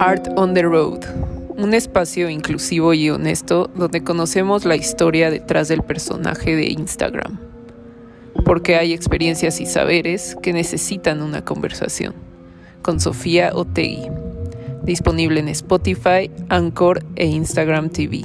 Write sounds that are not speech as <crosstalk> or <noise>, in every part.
Art on the Road, un espacio inclusivo y honesto donde conocemos la historia detrás del personaje de Instagram, porque hay experiencias y saberes que necesitan una conversación. Con Sofía Otegui, disponible en Spotify, Anchor e Instagram TV.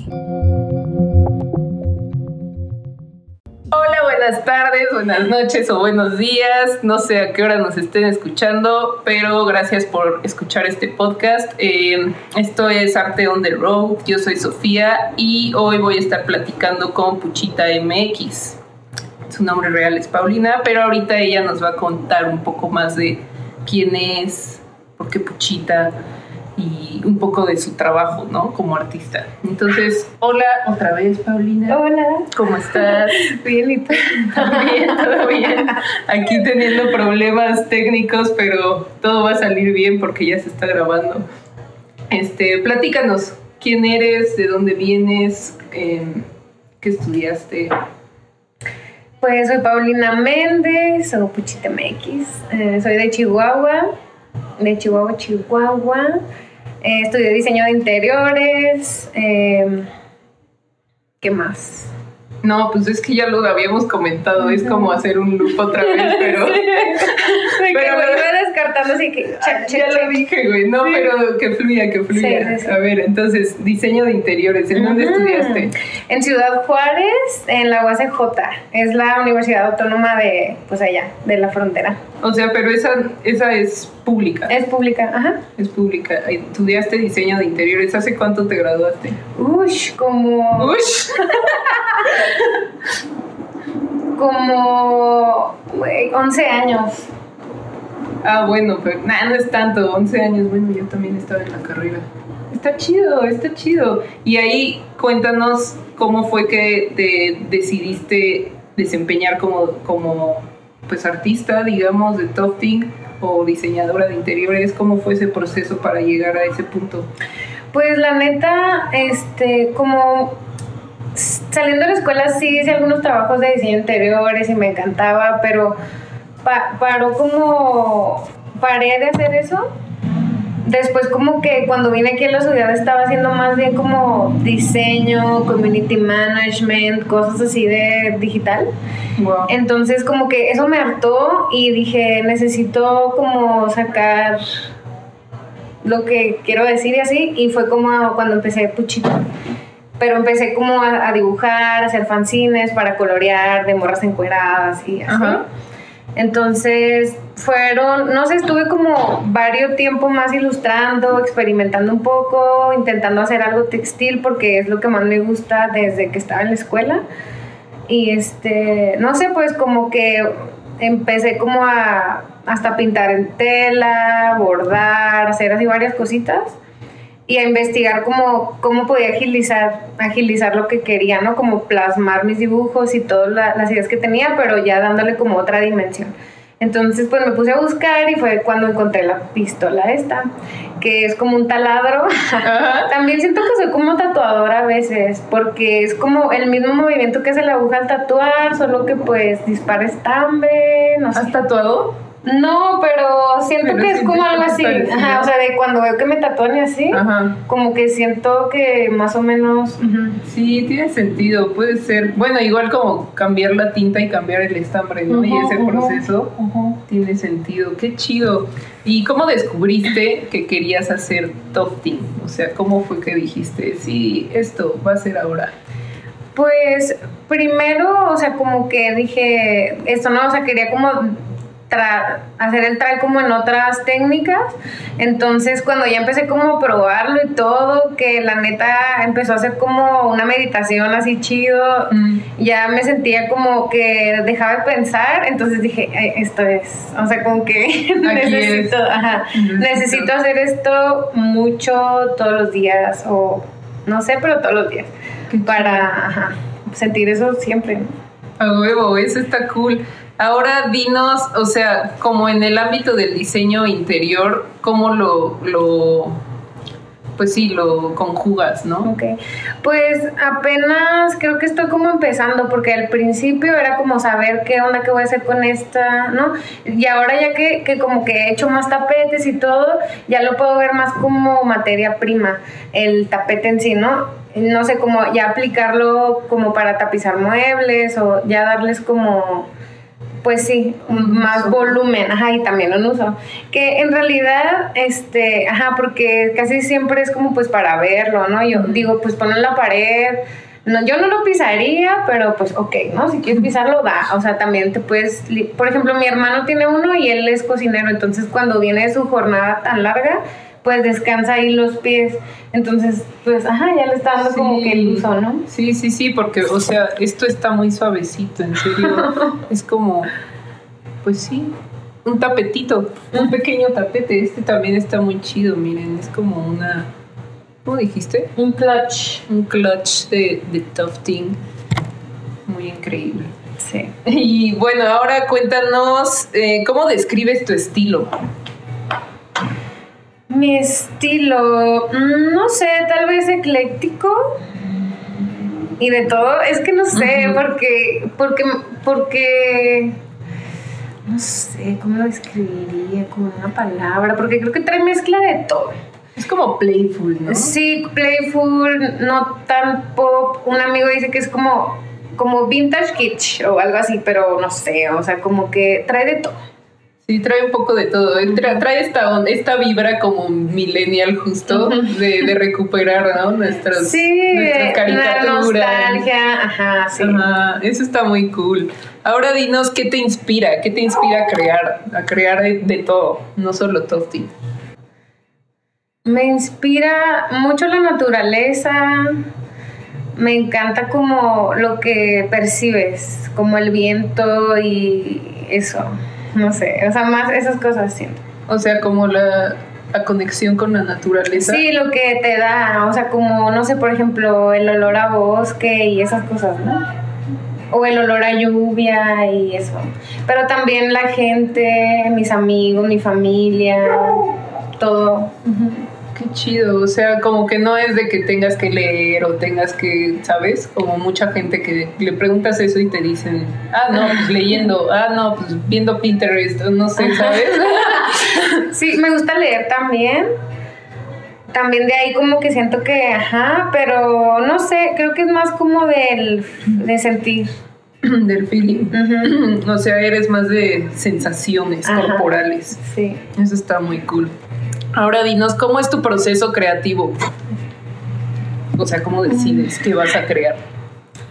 Buenas noches o buenos días. No sé a qué hora nos estén escuchando, pero gracias por escuchar este podcast. Eh, esto es Arte on the Road. Yo soy Sofía y hoy voy a estar platicando con Puchita MX. Su nombre real es Paulina, pero ahorita ella nos va a contar un poco más de quién es, por qué Puchita y un poco de su trabajo, ¿no? Como artista. Entonces, hola otra vez, Paulina. Hola. ¿Cómo estás? <laughs> Bien, ¿y tú? Bien, todo bien. Aquí teniendo problemas técnicos, pero todo va a salir bien porque ya se está grabando. Este, platícanos, ¿quién eres? ¿De dónde vienes? Em, ¿Qué estudiaste? Pues soy Paulina Méndez, soy Puchita MX, eh, soy de Chihuahua, de Chihuahua, Chihuahua. Eh, estudié diseño de interiores. Em, ¿Qué más? No, pues es que ya lo habíamos comentado, es como hacer un loop otra vez, <laughs> pero. pero me <laughs> iba descartando así que. Ah, ya lo dije, güey, no, pero que fluya, que fluya. A ver, entonces, diseño de interiores, ¿en dónde estudiaste? En Ciudad Juárez, en la UACJ, es la Universidad Autónoma de, pues allá, de la frontera. O sea, pero esa, esa es pública. Es pública, ajá. Es pública. Estudiaste diseño de interiores. ¿Hace cuánto te graduaste? Ush, como. Ush. <laughs> como. 11 años. Ah, bueno, pero nada, no es tanto. 11 años. Bueno, yo también estaba en la carrera. Está chido, está chido. Y ahí cuéntanos cómo fue que te decidiste desempeñar como, como pues artista, digamos, de tufting o diseñadora de interiores? ¿Cómo fue ese proceso para llegar a ese punto? Pues la neta, este, como saliendo de la escuela sí hice algunos trabajos de diseño interiores y me encantaba, pero paró como, paré de hacer eso después como que cuando vine aquí a la ciudad estaba haciendo más bien como diseño, community management, cosas así de digital. Entonces como que eso me hartó y dije, necesito como sacar lo que quiero decir y así. Y fue como cuando empecé Puchito. Pero empecé como a, dibujar, a hacer fanzines para colorear de morras encueradas y así. Entonces, fueron, no sé, estuve como varios tiempo más ilustrando, experimentando un poco, intentando hacer algo textil porque es lo que más me gusta desde que estaba en la escuela. Y este, no sé, pues como que empecé como a hasta pintar en tela, bordar, hacer así varias cositas y a investigar cómo, cómo podía agilizar, agilizar lo que quería, ¿no? Como plasmar mis dibujos y todas las ideas que tenía, pero ya dándole como otra dimensión. Entonces, pues me puse a buscar y fue cuando encontré la pistola esta, que es como un taladro. <laughs> También siento que soy como tatuadora a veces, porque es como el mismo movimiento que hace la aguja al tatuar, solo que pues dispara estambre, no sé. ¿Has tatuado? No, pero siento que es como algo así. Ajá, o sea, de cuando veo que me tatúan y así, como que siento que más o menos. Sí, tiene sentido, puede ser. Bueno, igual como cambiar la tinta y cambiar el estambre, ¿no? y ese proceso tiene sentido. Qué chido. ¿Y cómo descubriste que querías hacer tufting? O sea, ¿cómo fue que dijiste, sí, esto va a ser ahora? Pues primero, o sea, como que dije, esto no, o sea, quería como hacer el try como en otras técnicas. Entonces, cuando ya empecé como a probarlo y todo, que la neta empezó a hacer como una meditación así chido, mm. ya me sentía como que dejaba de pensar, entonces dije, esto es, o sea, como que <laughs> necesito, necesito hacer esto mucho todos los días o no sé, pero todos los días para sentir eso siempre. A huevo, eso está cool. Ahora dinos, o sea, como en el ámbito del diseño interior, ¿cómo lo, lo pues sí, lo conjugas, ¿no? Ok, pues apenas creo que estoy como empezando, porque al principio era como saber qué onda que voy a hacer con esta, ¿no? Y ahora ya que, que como que he hecho más tapetes y todo, ya lo puedo ver más como materia prima, el tapete en sí, ¿no? No sé, cómo ya aplicarlo como para tapizar muebles o ya darles como pues sí, más volumen, ajá, y también un uso. Que en realidad, este, ajá, porque casi siempre es como pues para verlo, ¿no? Yo digo, pues ponlo en la pared. No, yo no lo pisaría, pero pues ok, ¿no? Si quieres pisarlo, da. O sea, también te puedes... Por ejemplo, mi hermano tiene uno y él es cocinero, entonces cuando viene su jornada tan larga, pues descansa ahí los pies. Entonces, pues, ajá, ya le está dando como que el uso, ¿no? Sí, sí, sí, porque, o sea, esto está muy suavecito, en serio. <laughs> es como, pues sí, un tapetito, un pequeño tapete. Este también está muy chido, miren, es como una. ¿Cómo dijiste? Un clutch. Un clutch de, de tufting. Muy increíble. Sí. <laughs> Y bueno, ahora cuéntanos, eh, ¿cómo describes tu estilo? Mi estilo, mm, no sé, tal vez ecléctico y de todo. Es que no sé, porque, porque, porque, no sé, ¿cómo lo describiría? Como una palabra, porque creo que trae mezcla de todo. Es como playful, ¿no? Sí, playful, no tan pop. Un amigo dice que es como, como vintage kitsch o algo así, pero no sé, o sea, como que trae de todo. Sí, trae un poco de todo. trae esta, esta vibra como millennial justo de, de recuperar ¿no? nuestras, sí, nuestras caricaturas. nostalgia, ajá, sí. Ajá, eso está muy cool. Ahora dinos qué te inspira, qué te inspira a crear, a crear de, todo, no solo toasting. Me inspira mucho la naturaleza, me encanta como lo que percibes, como el viento y eso no sé, o sea, más esas cosas siento. O sea, como la, conexión con la naturaleza. Sí, lo que te da, o sea, como, no sé, por ejemplo, el olor a bosque y esas cosas, ¿no? O el olor a lluvia y eso. Pero también la gente, mis amigos, mi familia, todo. Qué chido, o sea, como que no es de que tengas que leer o tengas que, ¿sabes? Como mucha gente que le preguntas eso y te dicen, ah, no, pues leyendo, ah, no, pues viendo Pinterest, no sé, <laughs> ¿sabes? sí, me gusta leer también. También de ahí como que siento que, ajá, pero no sé, creo que es más como del, de sentir. <clears throat> del feeling. <clears throat> O sea, eres más de sensaciones corporales. Sí. Eso está muy cool. Ahora dinos, ¿cómo es tu proceso creativo? O sea, ¿cómo decides qué vas a crear?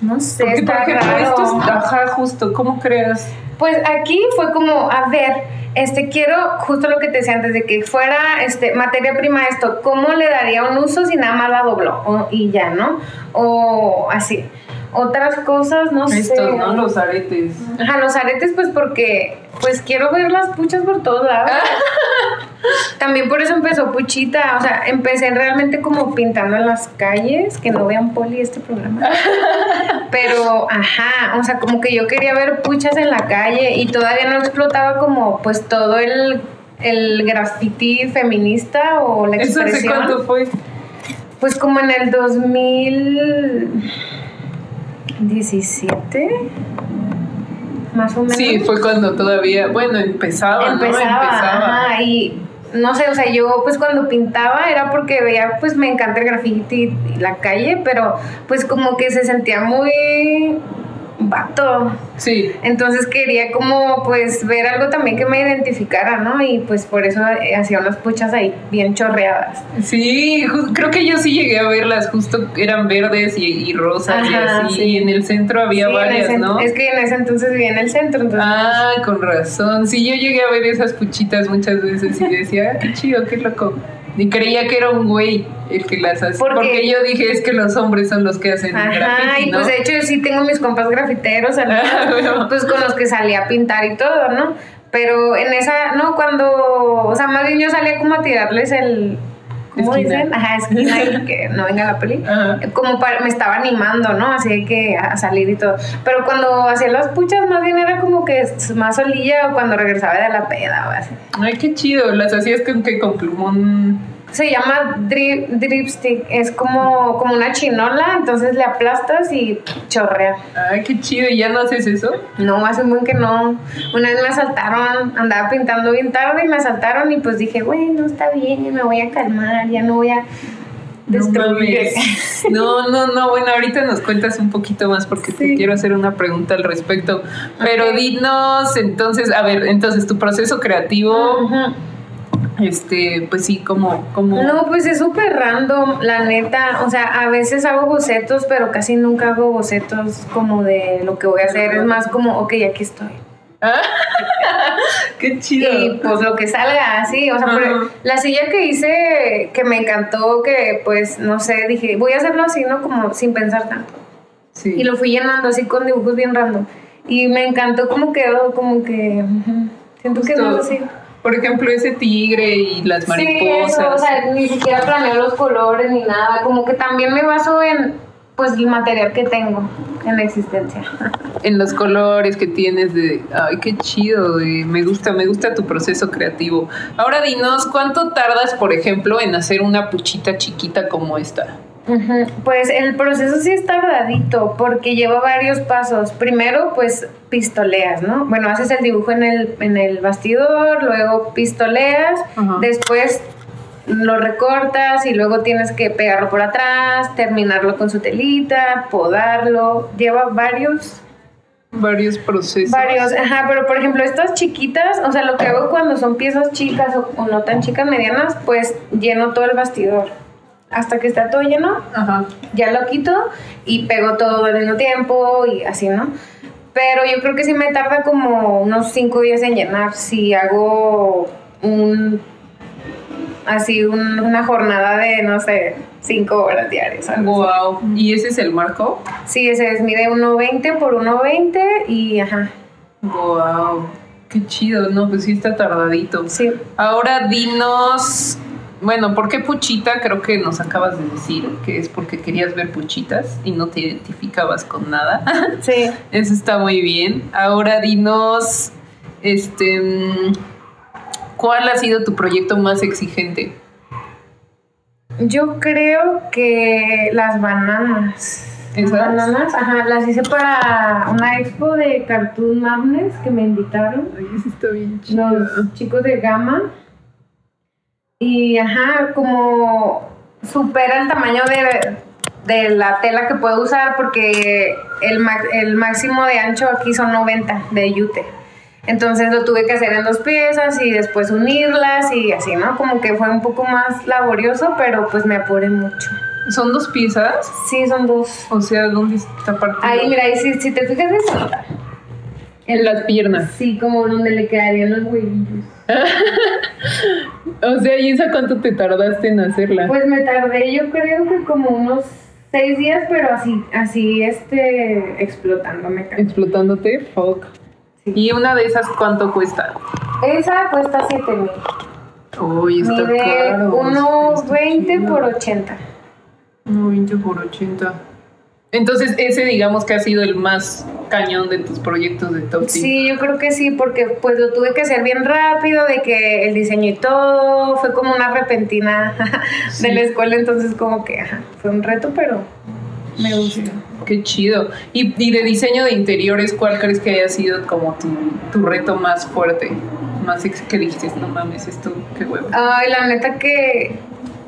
No sé, Porque, por ejemplo, esto es, ajá, justo, ¿cómo creas? Pues aquí fue como, a ver, este, quiero justo lo que te decía antes de que fuera este, materia prima esto, ¿cómo le daría un uso si nada más la dobló? y ya, ¿no? O así. Otras cosas, no sé. Estos, ¿no? Los aretes. Ajá, los aretes, pues porque, pues quiero ver las puchas por todos lados. <laughs> También por eso empezó Puchita, o sea, empecé realmente como pintando en las calles, que no vean poli este programa. <laughs> Pero, ajá, o sea, como que yo quería ver puchas en la calle y todavía no explotaba como pues todo el, el graffiti feminista o la expresión. ¿Eso hace cuánto fue? Pues como en el 2000 17 más o menos. Sí, fue cuando todavía, bueno, empezaba, empezaba, ¿no? Empezaba. Ajá, y no sé, o sea, yo pues cuando pintaba era porque veía, pues me encanta el graffiti y la calle, pero pues como que se sentía muy vato. Sí. Entonces quería como pues ver algo también que me identificara, ¿no? Y pues por eso hacía unas puchas ahí bien chorreadas. Sí, creo que yo sí llegué a verlas, justo eran verdes y, rosas y así. Y en el centro había varias, ¿no? Es que en ese entonces vivía en el centro. Entonces, ah, con razón. Sí, yo llegué a ver esas puchitas muchas veces y decía, qué chido, qué loco. Y creía que era un güey el que las hace. Porque yo dije es que los hombres son los que hacen Ajá, graffiti, y pues de hecho yo sí tengo mis compas grafiteros, <laughs> pues con los que salía a pintar y todo, ¿no? Pero en esa, no, cuando, o sea, más bien yo salía como a tirarles el, ¿cómo dicen? Ajá, esquina y que no venga la peli. Como para, me estaba animando, ¿no? Así que a salir y todo. Pero cuando hacía las puchas, más bien era como que más solilla o cuando regresaba de la peda o así. Ay, qué chido. Las hacías con que con plumón Se llama drip, dripstick, es como, como una chinola, entonces le aplastas y chorrea. Ay, qué chido, ¿y ya no haces eso? No, hace muy que no. Una vez me asaltaron, andaba pintando bien tarde y me asaltaron y pues dije, bueno, está bien, me voy a calmar, ya no voy a destruir. <laughs> No, no, no, bueno, ahorita nos cuentas un poquito más porque te quiero hacer una pregunta al respecto. Pero dinos, entonces, a ver, entonces tu proceso creativo... Este, pues sí, como, como. No, pues es súper random, la neta. O sea, a veces hago bocetos, pero casi nunca hago bocetos como de lo que voy a hacer. Es más como, ok, aquí estoy. <laughs> Qué chido. Y pues lo que salga, así. O sea, la silla que hice, que me encantó, que pues, no sé, dije, voy a hacerlo así, ¿no? Como sin pensar tanto. Sí. Y lo fui llenando así con dibujos bien random. Y me encantó cómo quedó, como que. Siento que no así. Por ejemplo, ese tigre y las mariposas. Sí, o sea, ni siquiera planeo los colores ni nada. Como que también me baso en pues el material que tengo en la existencia. <laughs> En los colores que tienes de, ay, qué chido, me gusta, me gusta tu proceso creativo. Ahora dinos, ¿cuánto tardas, por ejemplo, en hacer una puchita chiquita como esta? Pues el proceso sí es tardadito porque lleva varios pasos. Primero, pues pistoleas, ¿no? Bueno, haces el dibujo en el, en el bastidor, luego pistoleas, después lo recortas y luego tienes que pegarlo por atrás, terminarlo con su telita, podarlo. Lleva varios varios procesos. Varios, ajá, pero por ejemplo, estas chiquitas, o sea, lo que hago cuando son piezas chicas o, o no tan chicas, medianas, pues lleno todo el bastidor hasta que está todo lleno, ya lo quito y pego todo al mismo tiempo y así, ¿no? Pero yo creo que sí me tarda como unos cinco días en llenar si hago un así una jornada de no sé cinco horas diarias. Wow. ¿Y ese es el marco? Sí, ese es mide 1.20 por 1.20 y ajá. Wow. Qué chido, no, pues sí está tardadito. Sí. Ahora dinos bueno, ¿por qué Puchita? Creo que nos acabas de decir que es porque querías ver Puchitas y no te identificabas con nada. <laughs> Sí. Eso está muy bien. Ahora dinos, este, ¿cuál ha sido tu proyecto más exigente? Yo creo que las bananas. ¿Esas? bananas, ajá, las hice para una expo de Cartoon Madness que me invitaron. Ay, eso está bien chido. Los chicos de Gama y ajá, como supera el tamaño de, la tela que puedo usar porque el, el máximo de ancho aquí son 90 de yute. Entonces lo tuve que hacer en dos piezas y después unirlas y así, ¿no? Como que fue un poco más laborioso, pero pues me apuré mucho. ¿Son dos piezas? Sí, son dos. O sea, ¿dónde está partido? Ahí, mira, ahí si, si te fijas eso. En las piernas. Sí, como donde le quedarían los huevillos. <laughs> o sea, ¿y esa cuánto te tardaste en hacerla? Pues me tardé, yo creo que como unos seis días, pero así, así, este, explotándome. ¿Explotándote? Fuck. ¿Y una de esas cuánto cuesta? Esa cuesta 7 mil. Uy, está Mide caro. 1.20 por 80. 1.20 por 80. Entonces, ese digamos que ha sido el más cañón de tus proyectos de Top Sí, yo creo que sí, porque pues lo tuve que hacer bien rápido, de que el diseño y todo, fue como una repentina <laughs> de la escuela, entonces como que fue un reto, pero me gustó. Qué chido. Y, y, de diseño de interiores, ¿cuál crees que haya sido como tu, tu reto más fuerte? Más que dijiste, no mames, esto, qué huevo. Ay, la neta que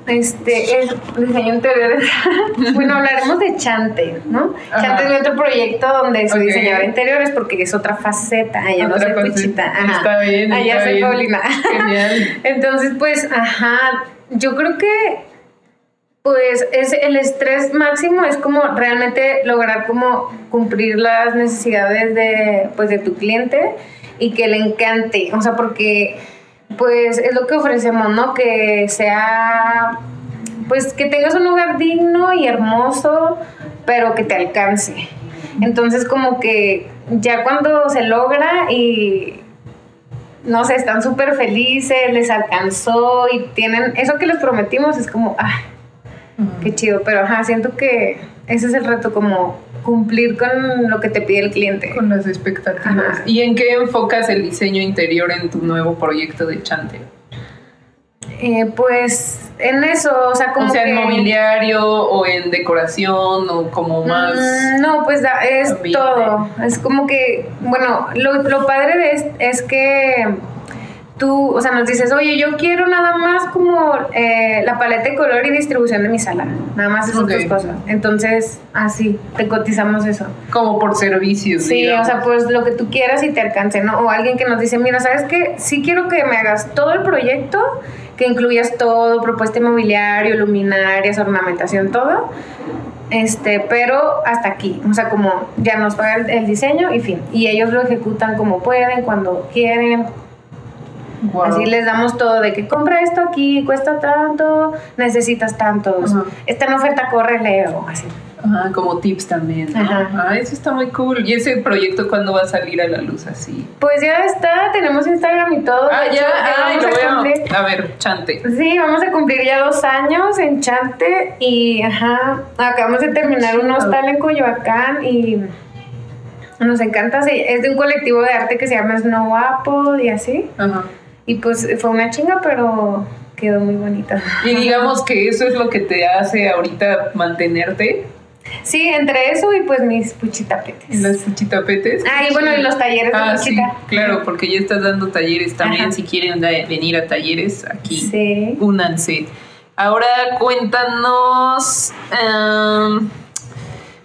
este, diseño interior. <laughs> bueno, hablaremos de Chante, ¿no? Chante es otro proyecto donde soy diseñadora de interiores porque es otra faceta. Allá no soy puchita. Está bien. Allá soy Paulina. Genial. <laughs> Entonces, pues, ajá. Yo creo que pues es el estrés máximo es como realmente lograr como cumplir las necesidades de pues de tu cliente y que le encante, o sea, porque pues es lo que ofrecemos, ¿no? Que sea, pues que tengas un lugar digno y hermoso, pero que te alcance. Entonces como que ya cuando se logra y no sé, están súper felices, les alcanzó y tienen eso que les prometimos, es como, ah, qué chido, pero ajá, siento que ese es el reto, como cumplir con lo que te pide el cliente. Con las expectativas. ¿Y en qué enfocas el diseño interior en tu nuevo proyecto de Chante? Eh, pues en eso, o sea, como o sea, que... en mobiliario o en decoración o como más... Mm, no, pues da- es ambiente. todo. Es como que, bueno, lo, lo padre de es, es que tú, o sea, nos dices, oye, yo quiero nada más como eh, la paleta de color y distribución de mi sala. Nada más esas Ok. dos cosas. Entonces, así, te cotizamos eso. Como por servicios. Sí, digamos. o sea, pues lo que tú quieras y te alcance, ¿no? O alguien que nos dice, mira, ¿sabes qué? Sí quiero que me hagas todo el proyecto, que incluyas todo, propuesta inmobiliario, luminarias, ornamentación, todo. Este, pero hasta aquí, o sea, como ya nos pagan el diseño y fin. Y ellos lo ejecutan como pueden, cuando quieren. Así les damos todo de que compra esto aquí, cuesta tanto, necesitas tantos. Ajá. Está en oferta, corre, leo, así. Ajá, como tips también. ¿no? Ajá. Ah, eso está muy cool. ¿Y ese proyecto cuándo va a salir a la luz así? Pues ya está, tenemos Instagram y todo. Ah, hecho, ya, ay, lo a voy a... A ver, chante. Sí, vamos a cumplir ya dos años en Chante y ajá, acabamos de terminar un hostal en Coyoacán y nos encanta, se- es de un colectivo de arte que se llama Snow Apple y así. Ajá. Y pues fue una chinga, pero quedó muy bonita. Y digamos que eso es lo que te hace ahorita mantenerte Sí, entre eso y pues mis puchitapetes. en las chitapetes. Ah, y bueno, y los talleres de Ah, sí, claro, porque ya estás dando talleres también. Ajá. Si quieren venir a talleres, aquí Sí. únanse. Ahora cuéntanos, em,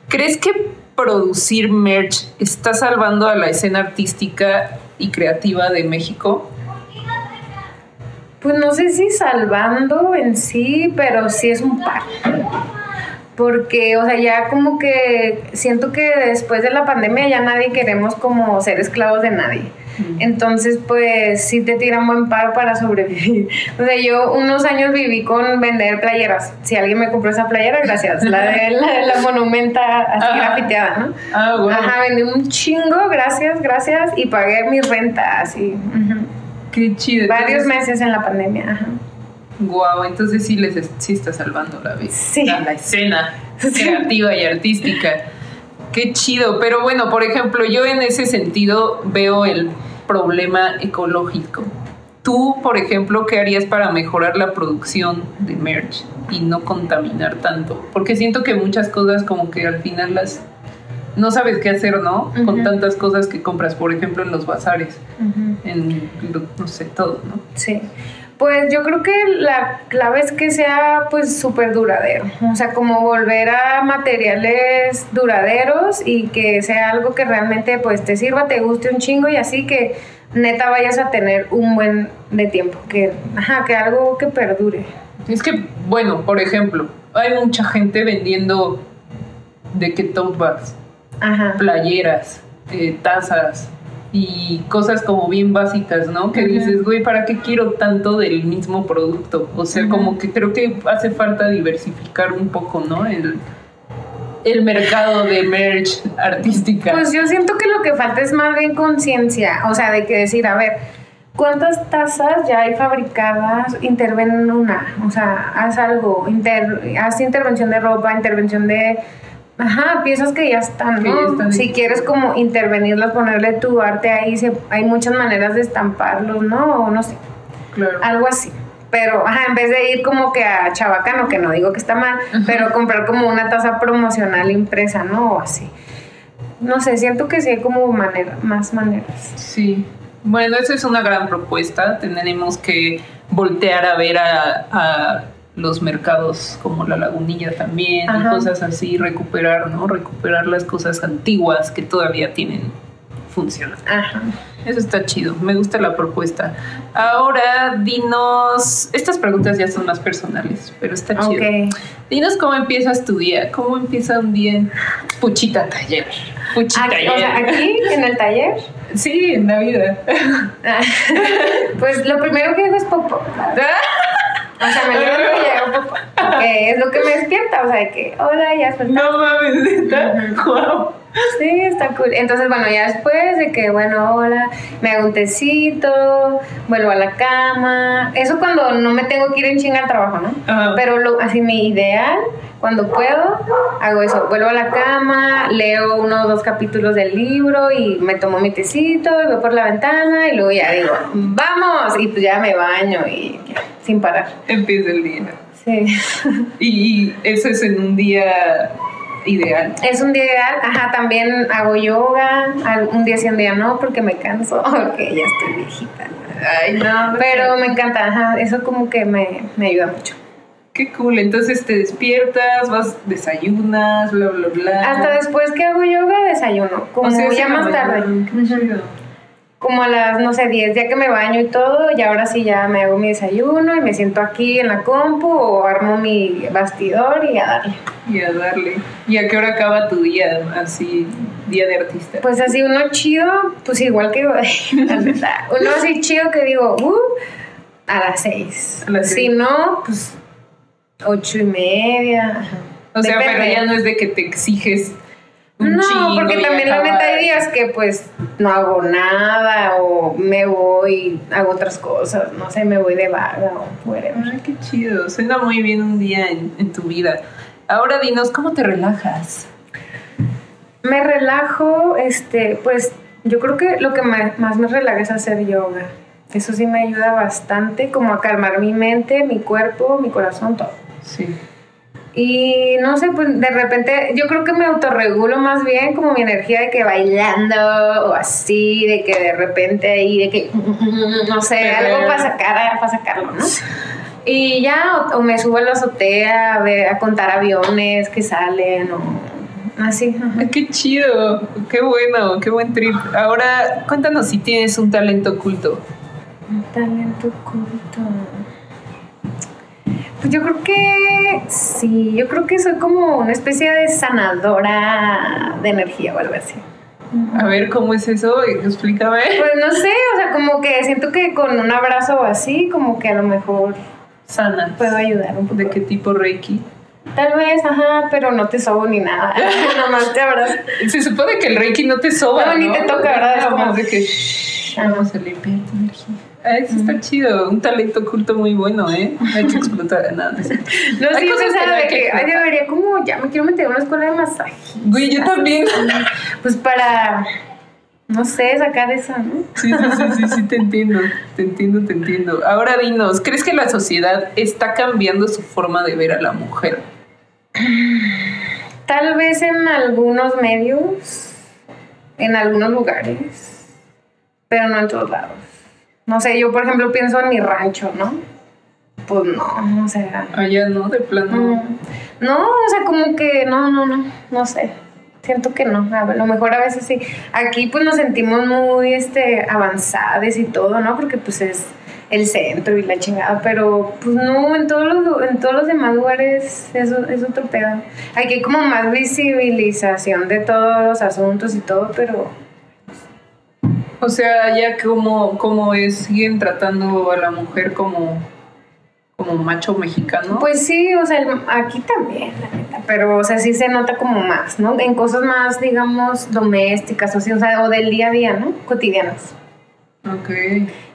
¿crees que producir merch está salvando a la escena artística y creativa de México? Pues no sé si salvando en sí, pero sí es un par. Porque, o sea, ya como que siento que después de la pandemia ya nadie queremos como ser esclavos de nadie. Entonces, pues sí te tiran buen paro para sobrevivir. <laughs> O sea, yo unos años viví con vender playeras. Si alguien me compró esa playera, gracias. La de la, de la monumenta así Ajá. grafiteada, ¿no? Ah, bueno. Ajá, vendí un chingo, gracias, gracias. Y pagué mi renta así. ujú. Qué chido. Varios Entonces, meses en la pandemia, ajá. Guau, entonces sí les es- sí está salvando la vida. Sí. la escena Sí. creativa y artística. Qué chido. Pero bueno, por ejemplo, yo en ese sentido veo el problema ecológico. Tú, por ejemplo, ¿qué harías para mejorar la producción de merch y no contaminar tanto? Porque siento que muchas cosas como que al final las no sabes qué hacer, ¿no? Con tantas cosas que compras, por ejemplo, en los bazares, en no sé, todo, ¿no? Sí. Pues yo creo que la clave es que sea pues súper duradero, o sea, como volver a materiales duraderos y que sea algo que realmente pues te sirva, te guste un chingo y así que neta vayas a tener un buen de tiempo, que, ajá, que algo que perdure. Es que, bueno, por ejemplo, hay mucha gente vendiendo de que tote bags, Ajá. playeras, eh, tazas y cosas como bien básicas, ¿no? Que dices, güey, ¿para qué quiero tanto del mismo producto? O sea, como que creo que hace falta diversificar un poco, ¿no? El, el mercado de merch artística. Pues yo siento que lo que falta es más bien conciencia, o sea, de que decir, a ver, ¿cuántas tazas ya hay fabricadas? Interven en una, o sea, haz algo, inter- haz intervención de ropa, intervención de, ajá, piezas que ya están, ¿no? ya están si quieres como intervenirlas, ponerle tu arte ahí, se- hay muchas maneras de estamparlos, ¿no? O no sé, claro. algo así. Pero, ajá, en vez de ir como que a Chabacano, que no digo que está mal, Ajá. pero comprar como una taza promocional impresa, ¿no? O así. No sé, siento que sí hay como manera, más maneras. Sí. Bueno, esa es una gran propuesta. Tenemos que voltear a ver a, a los mercados como la lagunilla también y Ajá. cosas así, recuperar, ¿no? Recuperar las cosas antiguas que todavía tienen función. Ajá. Eso está chido, me gusta la propuesta. Ahora, dinos, estas preguntas ya son más personales, pero está chido. Ok. Dinos cómo empiezas tu día, cómo empieza un día en Puchita Taller. Puchita Aquí, o sea, Taller. aquí en el taller, Sí, en la vida. <laughs> pues lo primero que hago es popo. <laughs> O sea, me levanto y hago popo. Que es lo que me despierta. O sea, de que, hola, ya soy. No mames, neta. Guau. Sí, está cool. Entonces, bueno, ya después de que, bueno, hola, me hago un tecito, vuelvo a la cama. Eso cuando no me tengo que ir en chinga al trabajo, ¿no? Ajá. Pero lo, así mi ideal, cuando puedo, hago eso. Vuelvo a la cama, leo uno o dos capítulos del libro y me tomo mi tecito, y voy por la ventana y luego ya digo, ¡vamos! Y pues ya me baño y ya, sin parar. Empieza el día. Sí. <laughs> Y eso es en un día ideal. Es un día ideal, ajá, también hago yoga, un día sí, un día no, porque me canso, <laughs> porque ya estoy viejita. Ay, no. Pero me encanta, ajá, eso como que me, me ayuda mucho. Qué cool. Entonces te despiertas, vas, desayunas, bla, bla, bla. Hasta después que hago yoga, desayuno, como O sea, ya más tarde. Ujú. chido. Como a las, no sé, 10, ya que me baño y todo, y ahora sí ya me hago mi desayuno y me siento aquí en la compu o armo mi bastidor y a darle. Y a darle. ¿Y a qué hora acaba tu día? Así, día de artista. Pues así uno chido, pues igual que <laughs> neta, uno así chido que digo, uh, a las 6. A las Si seis. no, pues ocho y media. ajá. o sea, Depende. pero ya no es de que te exiges un No, chingo porque también la neta hay días que pues no hago nada o me voy, hago otras cosas, no sé, me voy de vaga o whatever. Ay, qué chido. Suena muy bien un día en, en tu vida. Ahora dinos, ¿cómo te relajas? Me relajo, este, pues yo creo que lo que me- más me relaja es hacer yoga. Eso sí me ayuda bastante como a calmar mi mente, mi cuerpo, mi corazón, todo. Sí. Y no sé, pues de repente yo creo que me autorregulo más bien como mi energía de que bailando o así, de que de repente ahí, de que no sé, algo para sacar, para sacarlo, ¿no? Y ya, o, o me subo a la azotea a, ver, a contar aviones que salen o así. Qué chido, qué bueno, qué buen trip. Ahora, cuéntanos si tienes un talento oculto. Un talento oculto. Pues yo creo que sí, yo creo que soy como una especie de sanadora de energía o algo así. A ver, ¿cómo es eso? Explícame. Pues no sé, o sea, como que siento que con un abrazo o así, como que a lo mejor Sana. puedo ayudar un poco. ¿De qué tipo Reiki? Tal vez, ajá, pero no te sobo ni nada. <laughs> Nomás te abrazo. Se supone que el Reiki no te soba, No, ¿no? ni te toca, ¿verdad? <laughs> Es Nada más como- de que vamos a limpiar tu energía. Ah, eso está chido, un talento oculto muy bueno, ¿eh? No hay que explotar nada. <laughs> no. No, Hay sí, yo cosas no hay de que que, ay, debería como, ya me quiero meter a una escuela de masaje. Güey, yo también. Pues para, no sé, sacar eso, ¿no? Sí, sí, sí, sí, sí, te entiendo, te entiendo, te entiendo. Ahora dinos, ¿crees que la sociedad está cambiando su forma de ver a la mujer? Tal vez en algunos medios, en algunos lugares, pero no en todos lados. No sé, yo por ejemplo pienso en mi rancho, ¿no? Pues no, o sea, Allá no, de plano. mm, no, o sea, como que no, no, no, no sé. Siento que no, a lo mejor a veces sí. Aquí pues nos sentimos muy este, avanzadas y todo, ¿no? Porque pues es el centro y la chingada, pero pues no, en todos los, en todos los demás lugares eso es otro pedo. Aquí hay como más visibilización de todos los asuntos y todo, pero O sea, ya como, como es, siguen tratando a la mujer como, como macho mexicano. pues sí, o sea, el- aquí también, la neta, pero o sea, sí se nota como más, ¿no? En cosas más, digamos, domésticas o, así, o sea, o del día a día, ¿no? Cotidianas. Ok.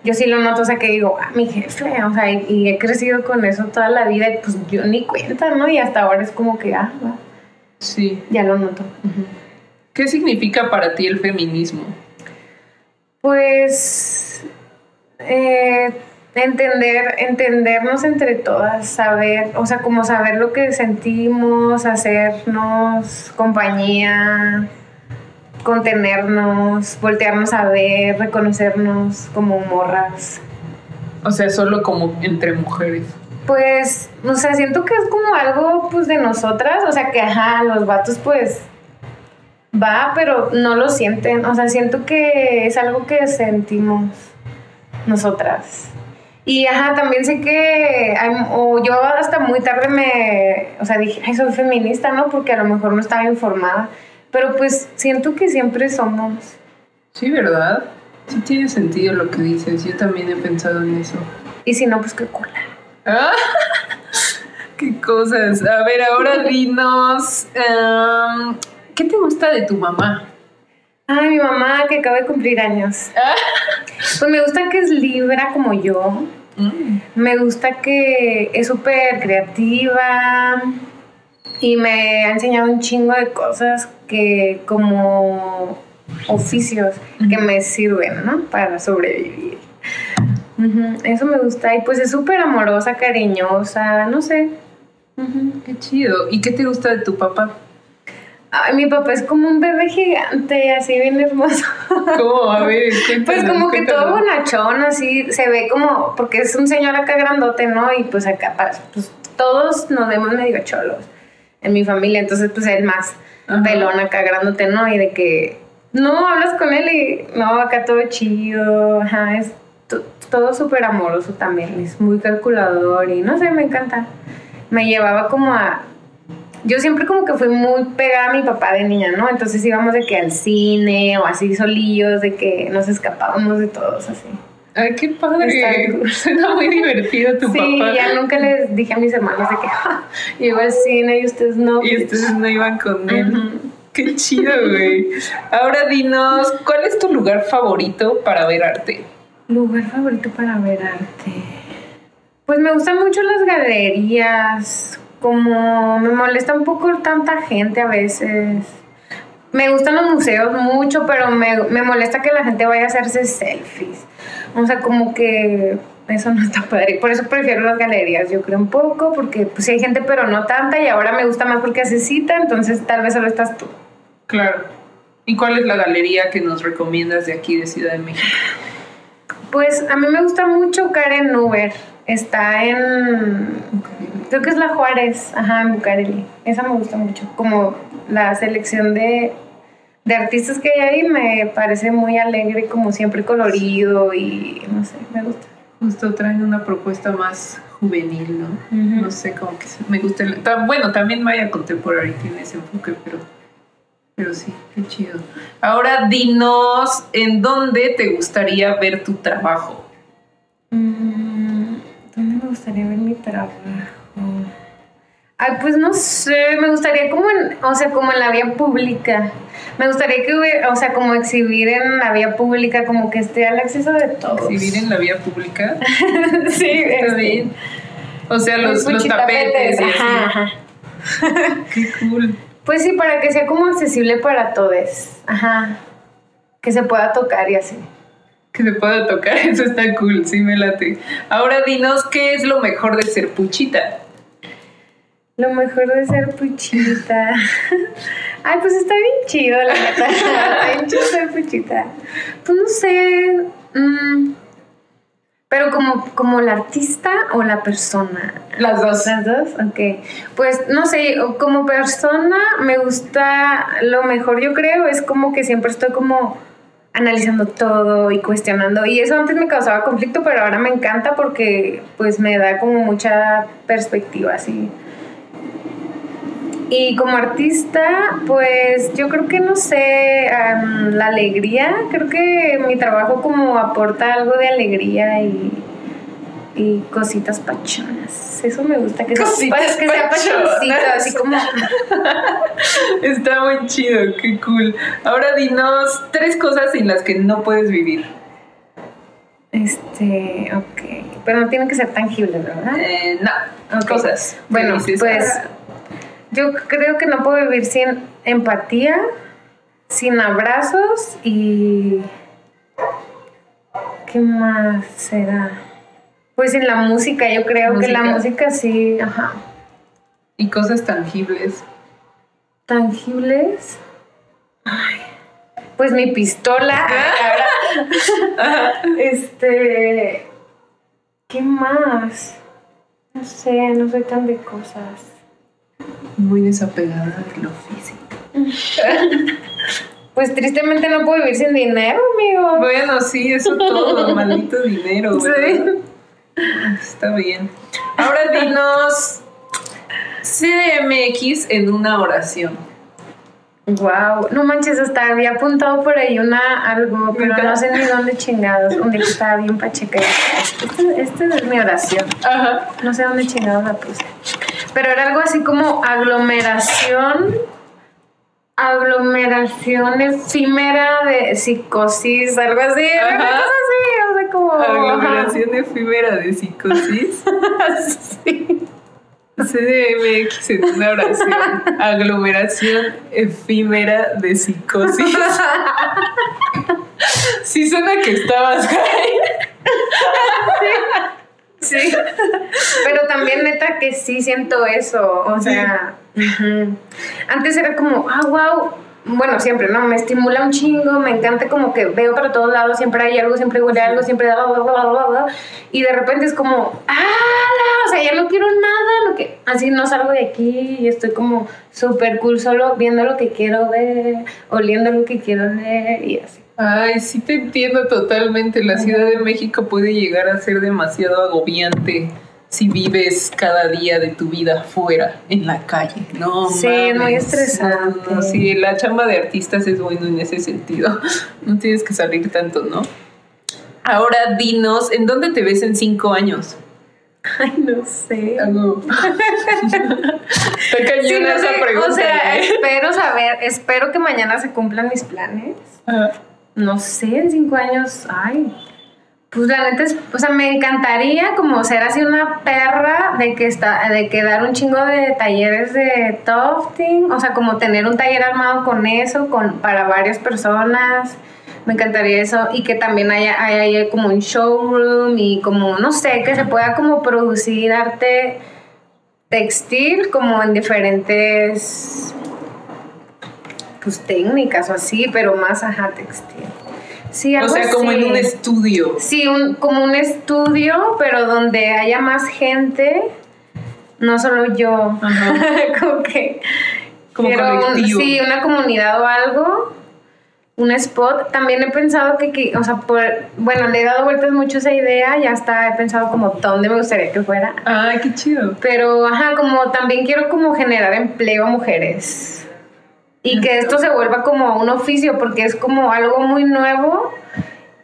Yo sí lo noto, o sea, que digo, ah, mi jefe, o sea, y, y he crecido con eso toda la vida y pues yo ni cuenta, ¿no? Y hasta ahora es como que, ah, va, Sí. ya lo noto. ¿Qué significa para ti el feminismo? Pues eh, entender, entendernos entre todas, saber, o sea, como saber lo que sentimos, hacernos compañía, contenernos, voltearnos a ver, reconocernos como morras. O sea, solo como entre mujeres. Pues, o sea, siento que es como algo pues de nosotras, o sea que ajá, los vatos pues va, pero no lo sienten, o sea, siento que es algo que sentimos nosotras. Y ajá, también sé que, hay- o yo hasta muy tarde me, o sea, dije, ay, soy feminista, ¿no? Porque a lo mejor no estaba informada, pero pues siento que siempre somos. Sí, ¿verdad? Sí tiene sentido lo que dices. Yo también he pensado en eso. Y si no, pues qué cola. Ah, <laughs> ¡Qué cosas! A ver, ahora <laughs> dinos, em, ¿Qué te gusta de tu mamá? Ay, mi mamá que acaba de cumplir años. <laughs> Pues me gusta que es libra como yo. Mm. Me gusta que es súper creativa y me ha enseñado un chingo de cosas que como oficios que me sirven, ¿no? Para sobrevivir. Eso me gusta y pues es súper amorosa, cariñosa, no sé. Qué chido. ¿Y qué te gusta de tu papá? Ay, mi papá es como un bebé gigante, así bien hermoso. ¿Cómo? A ver, <laughs> Pues como que todo bonachón, así, se ve como, porque es un señor acá grandote, ¿no? Y pues acá, pues todos nos vemos medio cholos en mi familia, entonces pues él más Ajá. pelón acá grandote, ¿no? Y de que, no, hablas con él y, no, acá todo chido, ajá, es to- todo súper amoroso también, es muy calculador y no sé, me encanta. Me llevaba como a... Yo siempre como que fui muy pegada a mi papá de niña, ¿no? Entonces íbamos de que al cine o así solillos, de que nos escapábamos de todos así. Ay, qué padre. Está. <laughs> Suena muy divertido tu sí, papá. ya nunca les dije a mis hermanos de que "Ja, iba al cine y ustedes no. Y ustedes no iban con él. Qué chido, güey. Ahora dinos, ¿cuál es tu lugar favorito para ver arte? Lugar favorito para ver arte. Pues me gustan mucho las galerías, como me molesta un poco tanta gente a veces. Me gustan los museos mucho, pero me, me molesta que la gente vaya a hacerse selfies. O sea, como que eso no está padre. Por eso prefiero las galerías, yo creo un poco, porque pues sí hay gente, pero no tanta, y ahora me gusta más porque hace cita, entonces tal vez solo estás tú. Claro. ¿Y cuál es la galería que nos recomiendas de aquí de Ciudad de México? Pues a mí me gusta mucho Karen Uber. Está en. Creo que es la Juárez, ajá, en Bucareli. Esa me gusta mucho. Como la selección de, de artistas que hay ahí me parece muy alegre, como siempre colorido y no sé, me gusta. Justo traen una propuesta más juvenil, ¿no? No sé, como que se- me gusta. el- bueno, también Maya Contemporary tiene ese enfoque, pero, pero sí, qué chido. Ahora dinos, ¿en dónde te gustaría ver tu trabajo? Mm, ¿Dónde me gustaría ver mi trabajo? Ay, pues no sé, me gustaría como en, o sea, como en la vía pública. Me gustaría que hubiera, o sea, como exhibir en la vía pública, como que esté al acceso de todos. ¿Exhibir en la vía pública? <laughs> sí, Está este, bien. O sea, los, los tapetes y así. ajá, ajá. <laughs> Qué cool. Pues sí, para que sea como accesible para todos. Ajá. Que se pueda tocar y así. Que se pueda tocar, <laughs> eso está cool, sí me late. Ahora dinos, ¿qué es lo mejor de ser puchita? Lo mejor de ser puchita. <laughs> Ay, pues está bien chido, la neta. <laughs> Está bien chido ser puchita. Pues no sé. mm, pero como, como la artista o la persona. Las dos. ¿Las dos? Ok. Pues no sé, como persona me gusta, lo mejor yo creo es como que siempre estoy como analizando todo y cuestionando. Y eso antes me causaba conflicto, pero ahora me encanta porque pues me da como mucha perspectiva así. Y como artista, pues yo creo que no sé, la alegría, creo que mi trabajo como aporta algo de alegría y, y cositas pachonas. Eso me gusta, que, sea- Cositas que sea pachonas. pachoncito, así como... <laughs> Está muy chido, qué cool. Ahora dinos tres cosas sin las que no puedes vivir. Este, ok. Pero no tienen que ser tangibles, ¿verdad? Eh, no, cosas. Bueno, dices, pues "Ah, yo creo que no puedo vivir sin empatía, sin abrazos y... ¿Qué más será? Pues sin la música, yo creo que la Música. sí, ajá. Y cosas tangibles. Tangibles. Ay, pues mi pistola. <laughs> Este. ¿Qué más? No sé, no soy tan de cosas. Muy desapegada de lo físico. <laughs> Pues tristemente no puedo vivir sin dinero, amigo. Bueno, sí, eso todo, maldito dinero, <laughs> Sí. <laughs> Está bien. Ahora dinos CDMX en una oración. Wow, no manches, hasta había apuntado por ahí una algo, pero no sé ni dónde chingados. Un día que estaba bien pacheca. Esta esta es mi oración. Ajá. No sé dónde chingados la puse. Pero era algo así como aglomeración aglomeración efímera de psicosis, algo así, una Ajá. cosa así, como... Aglomeración efímera de psicosis. <laughs> sí. CDMX en una oración. Aglomeración efímera de psicosis. Sí suena que estabas ahí. Sí. Pero también neta que sí siento eso. O sea, antes era como, ah, wow. Bueno, siempre, ¿no? Me estimula un chingo, me encanta como que veo para todos lados, siempre hay algo, siempre huele algo, siempre bla, bla, bla, bla, bla, y de repente es como, ah, o sea, ya no quiero nada, lo que, así no salgo de aquí y estoy como súper cool solo viendo lo que quiero ver, oliendo lo que quiero leer y así. Ay, sí te entiendo totalmente. La Ciudad de México puede llegar a ser demasiado agobiante si vives cada día de tu vida fuera, en la calle. No, Sí, es muy mames. estresante. No, sí, la chamba de artistas es bueno en ese sentido. <laughs> No tienes que salir tanto, ¿no? Ahora dinos, ¿en dónde te ves en cinco años? Ay, no sé. <laughs> Está cañona Sí, no esa sé, pregunta. o sea, ¿eh? espero saber, espero que mañana se cumplan mis planes. No sé, en cinco años, ay. Pues la neta es, o sea, me encantaría como ser así una perra de que está, de que dar un chingo de talleres de tufting, o sea, como tener un taller armado con eso, con, para varias personas. Me encantaría eso y que también haya, haya como un showroom y como, no sé, que se pueda como producir arte textil como en diferentes pues técnicas o así, pero más ajá textil. Sí, O sea, como en un estudio. Sí, un, como un estudio, pero donde haya más gente, no solo yo. Ajá. <laughs> como que Como un- colectivo. sí, una comunidad o algo, un spot. También he pensado que, que, o sea, por, bueno, le he dado vueltas mucho a esa idea, ya hasta he pensado como dónde me gustaría que fuera. Ay, qué chido. Pero, ajá, como también quiero como generar empleo a mujeres. Y que esto se vuelva como un oficio, porque es como algo muy nuevo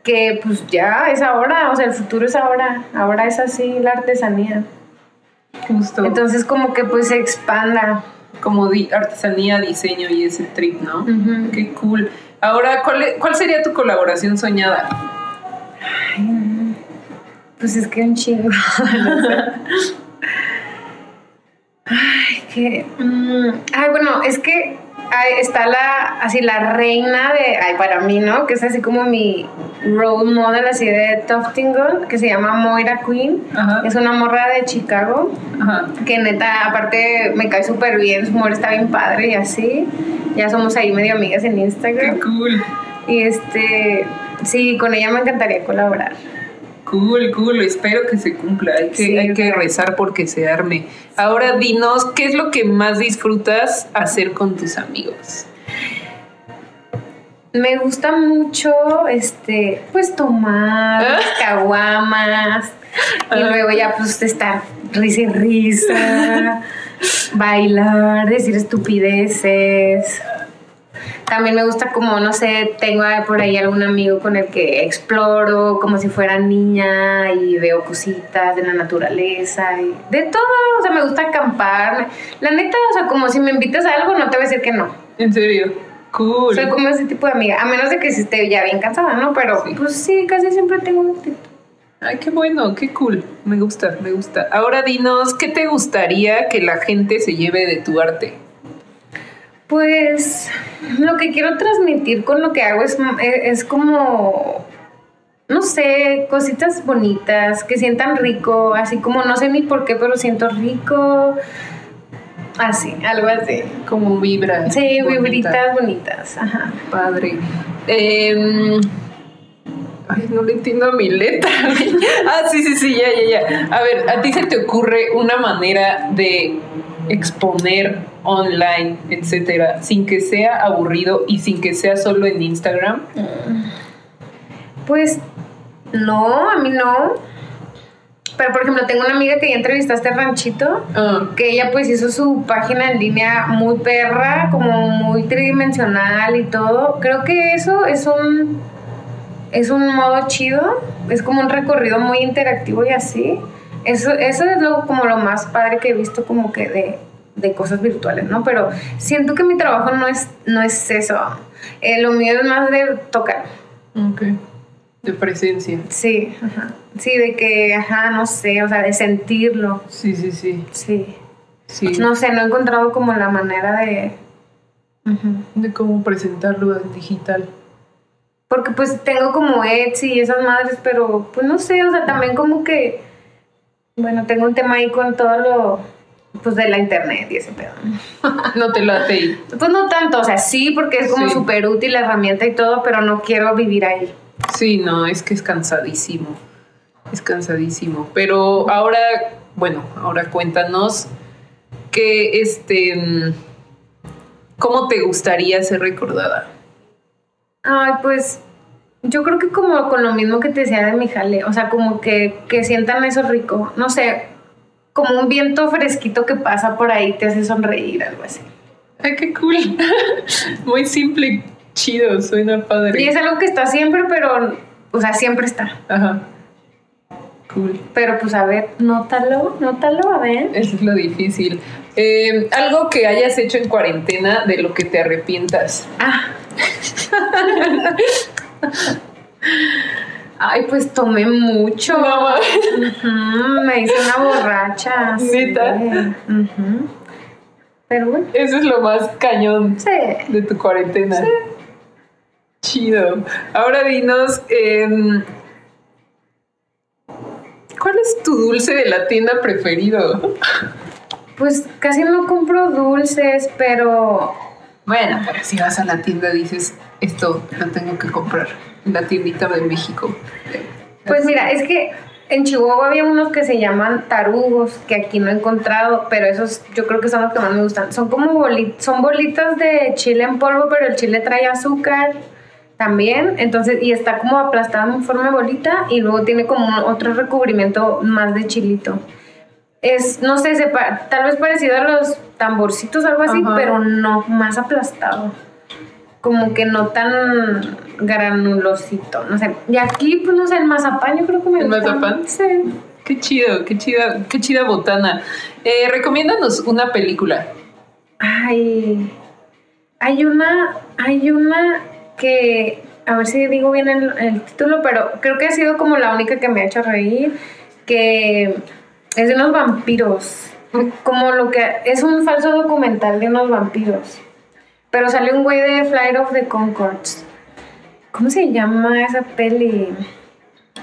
que pues ya es ahora, o sea, el futuro es ahora. Ahora es así la artesanía. Justo. Entonces como que pues se expanda. como di- artesanía, diseño y ese trip, ¿no? Qué cool. Ahora, ¿cuál, e- ¿cuál sería tu colaboración soñada? Pues es que un chingo. <laughs> Ay, que. mm, ay, bueno, es que ay, está la, así la reina de, ay, para mí, ¿no? Que es así como mi role model así de Tufting Girl, que se llama Moira Queen. Ajá. Es una morra de Chicago Ajá. que neta, aparte me cae súper bien, su humor está bien padre y así. Ya somos ahí medio amigas en Qué Instagram. cool. Y este, sí, con ella me encantaría colaborar. Cool, cool. Espero que se cumpla. Hay que, Sí, hay que claro. rezar porque se arme. Ahora dinos, ¿qué es lo que más disfrutas hacer con tus amigos? Me gusta mucho, este, pues tomar Ah. caguamas y Ah. luego ya pues estar risa y risa, <laughs> bailar, decir estupideces. También me gusta como, no sé, tengo por ahí algún amigo con el que exploro como si fuera niña y veo cositas de la naturaleza y de todo. O sea, me gusta acampar. La neta, o sea, como si me invitas a algo, no te voy a decir que no. En serio. Cool. Soy como ese tipo de amiga, a menos de que esté ya bien cansada, ¿no? Pero Sí. pues sí, casi siempre tengo un actitud. Ay, qué bueno, qué cool. Me gusta, me gusta. Ahora dinos, ¿qué te gustaría que la gente se lleve de tu arte? Pues lo que quiero transmitir con lo que hago es, es como, no sé, cositas bonitas, que sientan rico, así como no sé ni por qué, pero siento rico. Así, algo así. Como vibra. Sí, bonita. vibritas bonitas, ajá. Padre. Em, ay, no le entiendo a mi letra. <laughs> ah, sí, sí, sí, ya, ya, ya. A ver, ¿a ti se te ocurre una manera de exponer online, etcétera, sin que sea aburrido y sin que sea solo en Instagram? Pues no, a mí no. Pero por ejemplo, tengo una amiga que ya entrevistaste a Ranchito. Ah, que ella pues hizo su página en línea muy perra, como muy tridimensional y todo. Creo que eso es un es un modo chido, es como un recorrido muy interactivo y así. Eso, eso es lo, como lo más padre que he visto como que de, de cosas virtuales, ¿no? Pero siento que mi trabajo no es, no es eso. Eh, lo mío es más de tocar. Ok. De presencia. Sí, ajá. Sí, de que, ajá, no sé, o sea, de sentirlo. Sí, sí, sí. Sí. Sí. No sé, no he encontrado como la manera de... De cómo presentarlo en digital. Porque pues tengo como Etsy y esas madres, pero pues no sé, o sea, también como que, bueno, tengo un tema ahí con todo lo, pues de la internet y ese pedo. <laughs> no te late ahí. Pues no tanto, o sea, sí, porque es como Sí. súper útil la herramienta y todo, pero no quiero vivir ahí. Sí, no, es que es cansadísimo. Es cansadísimo. Pero ahora, bueno, ahora cuéntanos que este. mm, ¿Cómo te gustaría ser recordada? Ay, pues yo creo que como con lo mismo que te decía de mi jale, o sea, como que, que sientan eso rico, no sé, como un viento fresquito que pasa por ahí te hace sonreír, algo así. Ay, qué cool. <laughs> Muy simple, chido, suena padre. Y es algo que está siempre, pero, o sea, siempre está. Ajá. Cool. Pero pues a ver, nótalo, nótalo, a ver. Eso es lo difícil. Eh, algo que hayas hecho en cuarentena de lo que te arrepientas. Ah. <laughs> Ay, pues tomé mucho. No me hice una borracha. sí. ¿Neta? Pero bueno, Eso es lo más cañón sí. de tu cuarentena. Chido. Ahora dinos, em, ¿cuál es tu dulce de la tienda preferido? Pues casi no compro dulces, pero Bueno, pero si vas a la tienda dices, esto lo tengo que comprar. en La tiendita de México. Pues mira, es que en Chihuahua había unos que se llaman tarugos, que aquí no he encontrado, pero esos yo creo que son los que más me gustan. Son como bolitas, son bolitas de chile en polvo, pero el chile trae azúcar también, entonces, y está como aplastado en forma de bolita y luego tiene como un- otro recubrimiento más de chilito. Es, no sé, tal vez parecido a los tamborcitos, algo así, Ajá. pero no, más aplastado. Como que no tan granulosito, no sé. Y aquí, pues no sé, el mazapán yo creo que me ¿El gusta. mazapán? Sí. Qué chido, qué chida, qué chida botana. Eh, recomiéndanos una película. Ay, hay una, hay una que, a ver si digo bien el, el título, pero creo que ha sido como la única que me ha hecho reír, que es de unos vampiros, como lo que, es un falso documental de unos vampiros, pero sale un güey de Flight of the Concords. ¿Cómo se llama esa peli?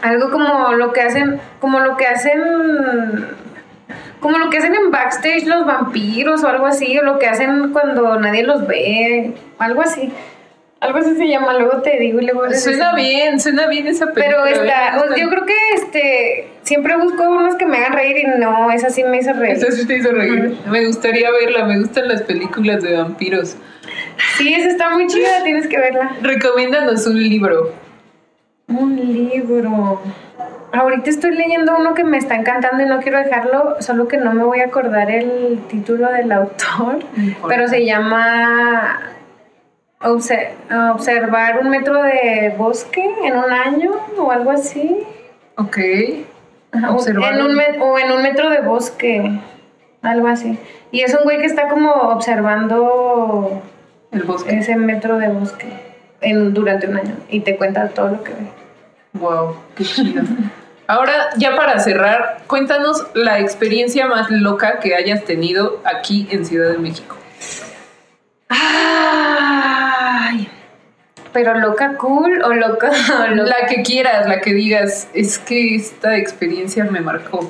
Algo como lo que hacen, como lo que hacen como lo que hacen en backstage los vampiros o algo así, o lo que hacen cuando nadie los ve, algo así. Algo así se llama, luego te digo y luego Suena bien, suena bien esa película. Pero está, yo creo que este siempre busco unos que me hagan reír y no, esa sí me hizo reír. Esa sí te hizo reír. Me gustaría verla, me gustan las películas de vampiros. Sí, esa está muy chida, <laughs> tienes que verla. Recomiéndanos un libro. Un libro. Ahorita estoy leyendo uno que me está encantando y no quiero dejarlo, solo que no me voy a acordar el título del autor, No pero se llama Observar un metro de bosque en un año o algo así. Ok. Ajá, Observar en un o en un metro de bosque, algo así. Y es un güey que está como observando El bosque. ese metro de bosque en, durante un año y te cuenta todo lo que ve. Wow, qué chido. <laughs> Ahora, ya para cerrar, cuéntanos la experiencia más loca que hayas tenido aquí en Ciudad de México. Ay, pero loca cool o loca, <laughs> o loca- La que quieras, la que digas, es que esta experiencia me marcó.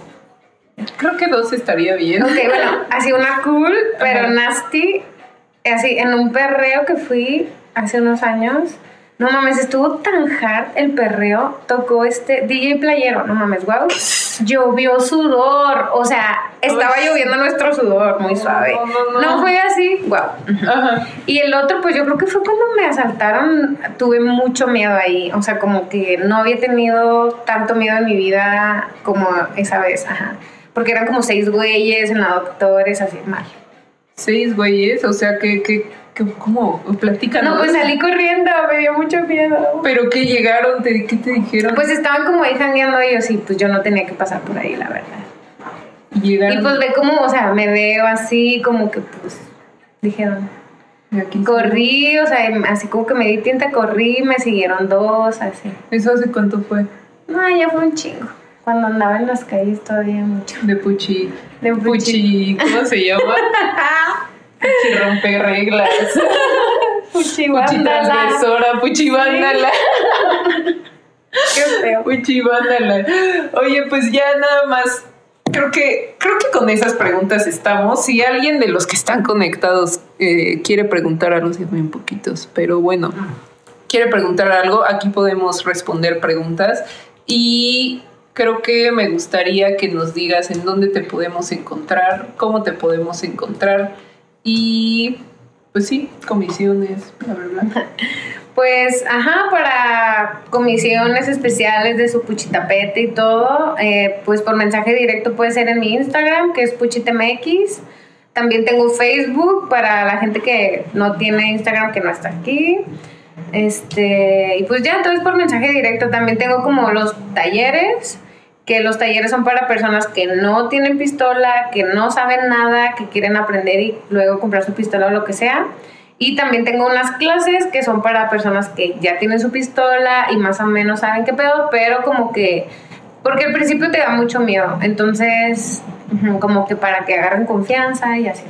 Creo que dos estaría bien. Ok, bueno, <laughs> así una cool, pero Ajá. nasty, así en un perreo que fui hace unos años. No mames, estuvo tan hard el perreo, tocó este DJ Playero, no mames, wow. Llovió sudor, o sea, estaba Uy. lloviendo nuestro sudor muy suave. No, no, no. fue así, wow. Ajá. Y el otro, pues yo creo que fue cuando me asaltaron, tuve mucho miedo ahí, o sea, como que no había tenido tanto miedo en mi vida como esa vez, ajá. Porque eran como seis güeyes en la doctores, así mal. Seis güeyes, o sea, que ¿cómo? Platícanos. No, pues salí corriendo, me dio mucho miedo. Pero que llegaron, te, ¿qué te dijeron? Pues estaban como ahí jangueando ellos y pues yo no tenía que pasar por ahí, la verdad. Y llegaron. Y pues ve como, o sea, me veo así, como que pues dijeron, aquí corrí, o sea, así como que me di tinta, corrí, me siguieron dos, así. ¿Eso hace cuánto fue? No, ya fue un chingo. Cuando andaba en las calles todavía mucho. De Puchi. De Puchi. ¿Cómo se llama? <laughs> Puchi rompe reglas. <laughs> Puchi, transgresora. Puchi vándala. <laughs> Qué feo. Puchi vándala. Oye, pues ya nada más. Creo que, creo que con esas preguntas estamos. Si alguien de los que están conectados eh, quiere preguntar algo, sí, muy poquitos, pero bueno, quiere preguntar algo, aquí podemos responder preguntas. Y creo que me gustaría que nos digas en dónde te podemos encontrar, cómo te podemos encontrar y pues sí, comisiones, bla, bla. <laughs> Pues, ajá, para comisiones especiales de su puchitapete y todo, eh, pues por mensaje directo puede ser en mi Instagram, que es puchitemx. También tengo Facebook para la gente que no tiene Instagram, que no está aquí. Este, y pues ya, entonces por mensaje directo. También tengo como los talleres, que los talleres son para personas que no tienen pistola, que no saben nada, que quieren aprender y luego comprar su pistola o lo que sea. Y también tengo unas clases que son para personas que ya tienen su pistola y más o menos saben qué pedo, pero como que, porque al principio te da mucho miedo, entonces como que para que agarren confianza y así.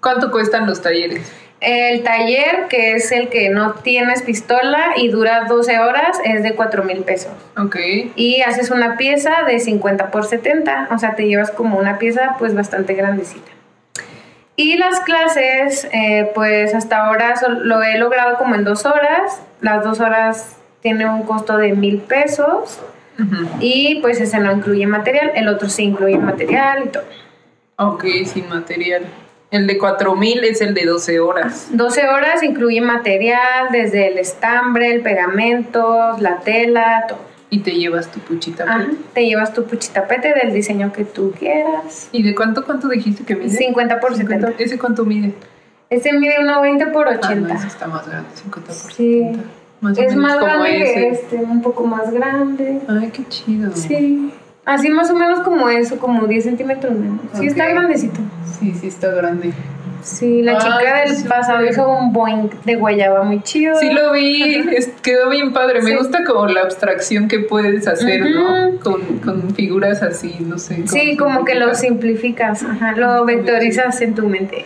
¿Cuánto cuestan los talleres? El taller, que es el que no tienes pistola y dura 12 horas, es de 4 mil pesos. Ok. Y haces una pieza de 50 por 70, o sea, te llevas como una pieza pues bastante grandecita. Y las clases, eh, pues hasta ahora lo he logrado como en dos horas. Las dos horas tienen un costo de mil pesos y pues ese no incluye material, el otro sí incluye material y todo. Ok, sin material. El de 4000 es el de 12 horas. 12 horas incluye material, desde el estambre, el pegamento, la tela, todo. Y te llevas tu puchita. Ajá. Te llevas tu puchitapete del diseño que tú quieras. ¿Y de cuánto cuánto dijiste que mide? 50 por 70. ¿Ese cuánto mide? Este mide 1,20 por Ah, no, 80. ese está más grande, 50 por Sí. 70. Más es más grande ese. que este, un poco más grande. Ay, qué chido. Sí. Así más o menos como eso, como 10 centímetros menos. Sí, está grandecito. Sí, sí está grande. Sí, la chica del pasado hizo un boing de guayaba muy chido. Sí lo vi, es- quedó bien padre. Me Sí. gusta como la abstracción que puedes hacer, ¿no? Con, con figuras así, no sé. Sí, como que lo simplificas, ajá, lo vectorizas en tu mente.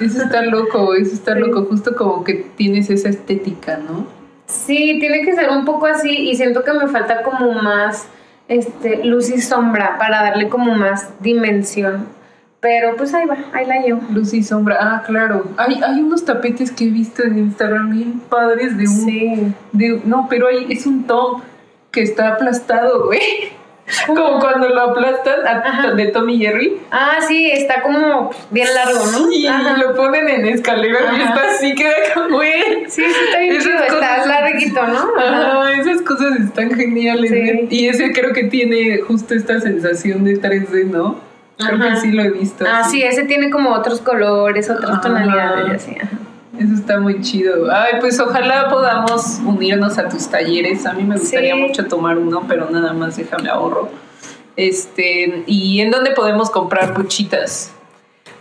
Eso está loco, eso está Sí. loco. Justo como que tienes esa estética, ¿no? Sí, tiene que ser un poco así y siento que me falta como más este, luz y sombra para darle como más dimensión. Pero pues ahí va, ahí la llevo. Luz y sombra. Ah, claro. Hay, hay unos tapetes que he visto en Instagram bien padres de un Sí. de- no, pero hay, es un tom que está aplastado, güey. <laughs> Como cuando lo aplastan a- de Tommy Jerry. Ah, sí, está como bien largo, ¿no? Y Ajá. lo ponen en escalera y Ajá. está así, queda como, güey. Sí, sí, está bien chido, está cosas- larguito, ¿no? Ajá. Esas cosas están geniales. Sí. ¿eh? Y ese creo que tiene justo esta sensación de 3D, ¿no? Creo que sí lo he visto. Ah, así. sí, ese tiene como otros colores, otras tonalidades y así. ajá. Eso está muy chido. Ay, pues ojalá podamos unirnos a tus talleres. A mí me gustaría Sí. mucho tomar uno, pero nada más déjame ahorro. Este, ¿y en dónde podemos comprar puchitas?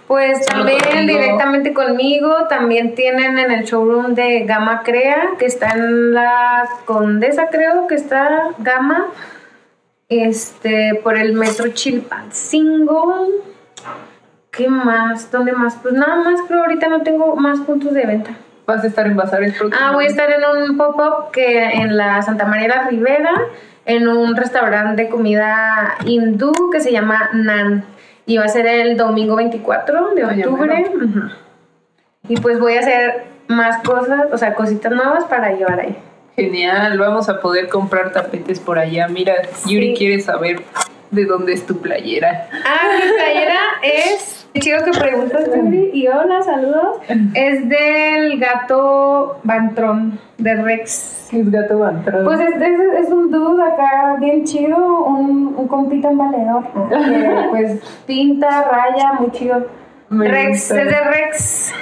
Pues también contigo. directamente conmigo, también tienen en el showroom de Gama Crea, que está en la Condesa, creo que está Gama, este, por el metro Chilpancingo. ¿Qué más? ¿Dónde más? Pues nada más, creo ahorita no tengo más puntos de venta. ¿Vas a estar en Bazares próximo? Ah, voy a estar en un pop-up que en la Santa María la Ribera, en un restaurante de comida hindú que se llama Nan. Y va a ser el domingo 24 de octubre. Y pues voy a hacer más cosas, o sea, cositas nuevas para llevar ahí. Genial, vamos a poder comprar tapetes por allá. Mira, Yuri quiere saber de dónde es tu playera. Ah, mi playera es. Qué chido que preguntas, Yuri. Y hola, saludos. Es del gato Bantrón, de Rex. Es gato bantrón. Pues es, es, es un dude acá bien chido, un, un compita en valedor. que, <laughs> pues pinta, raya, muy chido. Me Rex, gusta. es de Rex.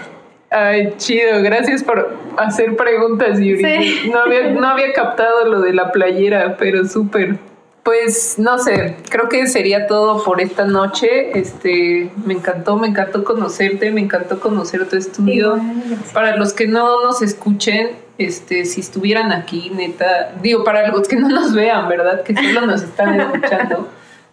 Ay, chido, gracias por hacer preguntas, Yuri. Sí. No, había, no había captado lo de la playera, pero súper. Pues no sé, creo que sería todo por esta noche. Este, me encantó, me encantó conocerte, me encantó conocer tu estudio. Para los que no nos escuchen, este, si estuvieran aquí, neta, digo, para los que no nos vean, ¿verdad? Que solo nos están <laughs> escuchando.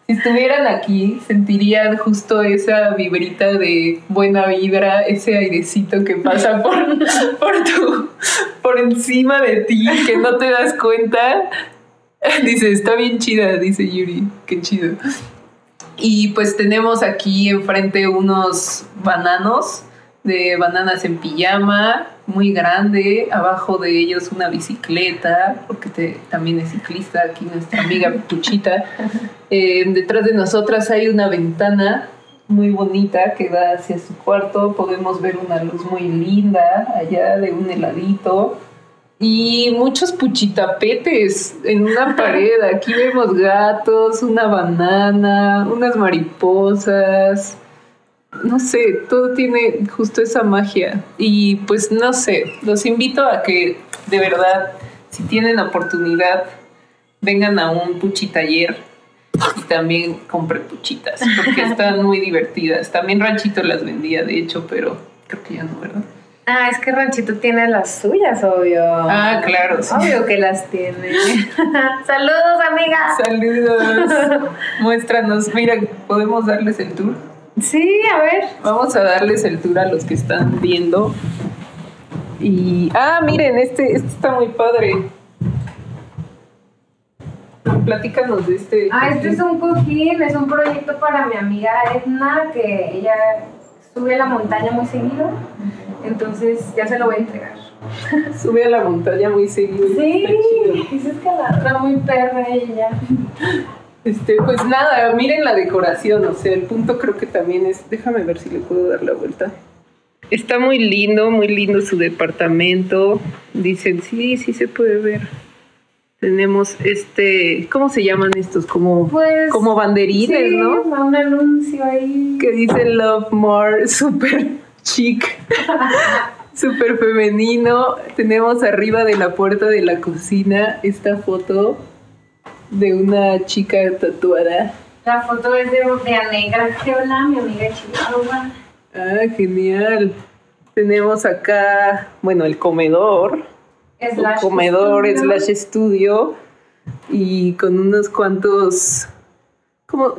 Si estuvieran aquí, sentirían justo esa vibrita de buena vibra, ese airecito que pasa por, <laughs> por, tu, por encima de ti, que no te das cuenta. <laughs> Dice, está bien chida, dice Yuri, qué chido. Y pues tenemos aquí enfrente unos bananos de bananas en pijama, muy grande, abajo de ellos una bicicleta, porque también es ciclista aquí nuestra amiga <laughs> Puchita. Eh, detrás de nosotras hay una ventana muy bonita que da hacia su cuarto, podemos ver una luz muy linda allá de un heladito y muchos puchitapetes en una <laughs> pared. Aquí vemos gatos, una banana, unas mariposas. No sé, todo tiene justo esa magia. Y pues no sé, los invito a que de verdad, si tienen oportunidad, vengan a un puchitaller y también compren puchitas, porque <laughs> están muy divertidas. También Ranchito las vendía, de hecho, pero creo que ya no, ¿verdad? Ah, es que Ranchito tiene las suyas, obvio. Ah, claro. Sí. Obvio que las tiene. <laughs> Saludos, amiga. Saludos. <laughs> Muéstranos. Mira, ¿podemos darles el tour? Sí, a ver. Vamos a darles el tour a los que están viendo. Y. Ah, miren, este, este está muy padre. Platícanos de este. Ah, este es un cojín, es un proyecto para mi amiga Edna, que ella sube a la montaña muy seguido. Entonces ya se lo voy a entregar. <laughs> Sube a la montaña muy seguido. Sí, es escalada muy perra ella. Este, pues nada, miren la decoración, o sea, el punto creo que también es, déjame ver si le puedo dar la vuelta. Está muy lindo, muy lindo su departamento. Dicen, sí, sí se puede ver. Tenemos este, ¿cómo se llaman estos? Como, pues, como banderines, sí, ¿no? Un anuncio ahí. Que dice Love More, super chic, <laughs> super femenino. Tenemos arriba de la puerta de la cocina esta foto de una chica tatuada. La foto es de, de Anegra Geola, mi amiga Chihuahua. Ah, genial. Tenemos acá, bueno, el comedor. Slash comedor estudio. slash estudio y con unos cuantos como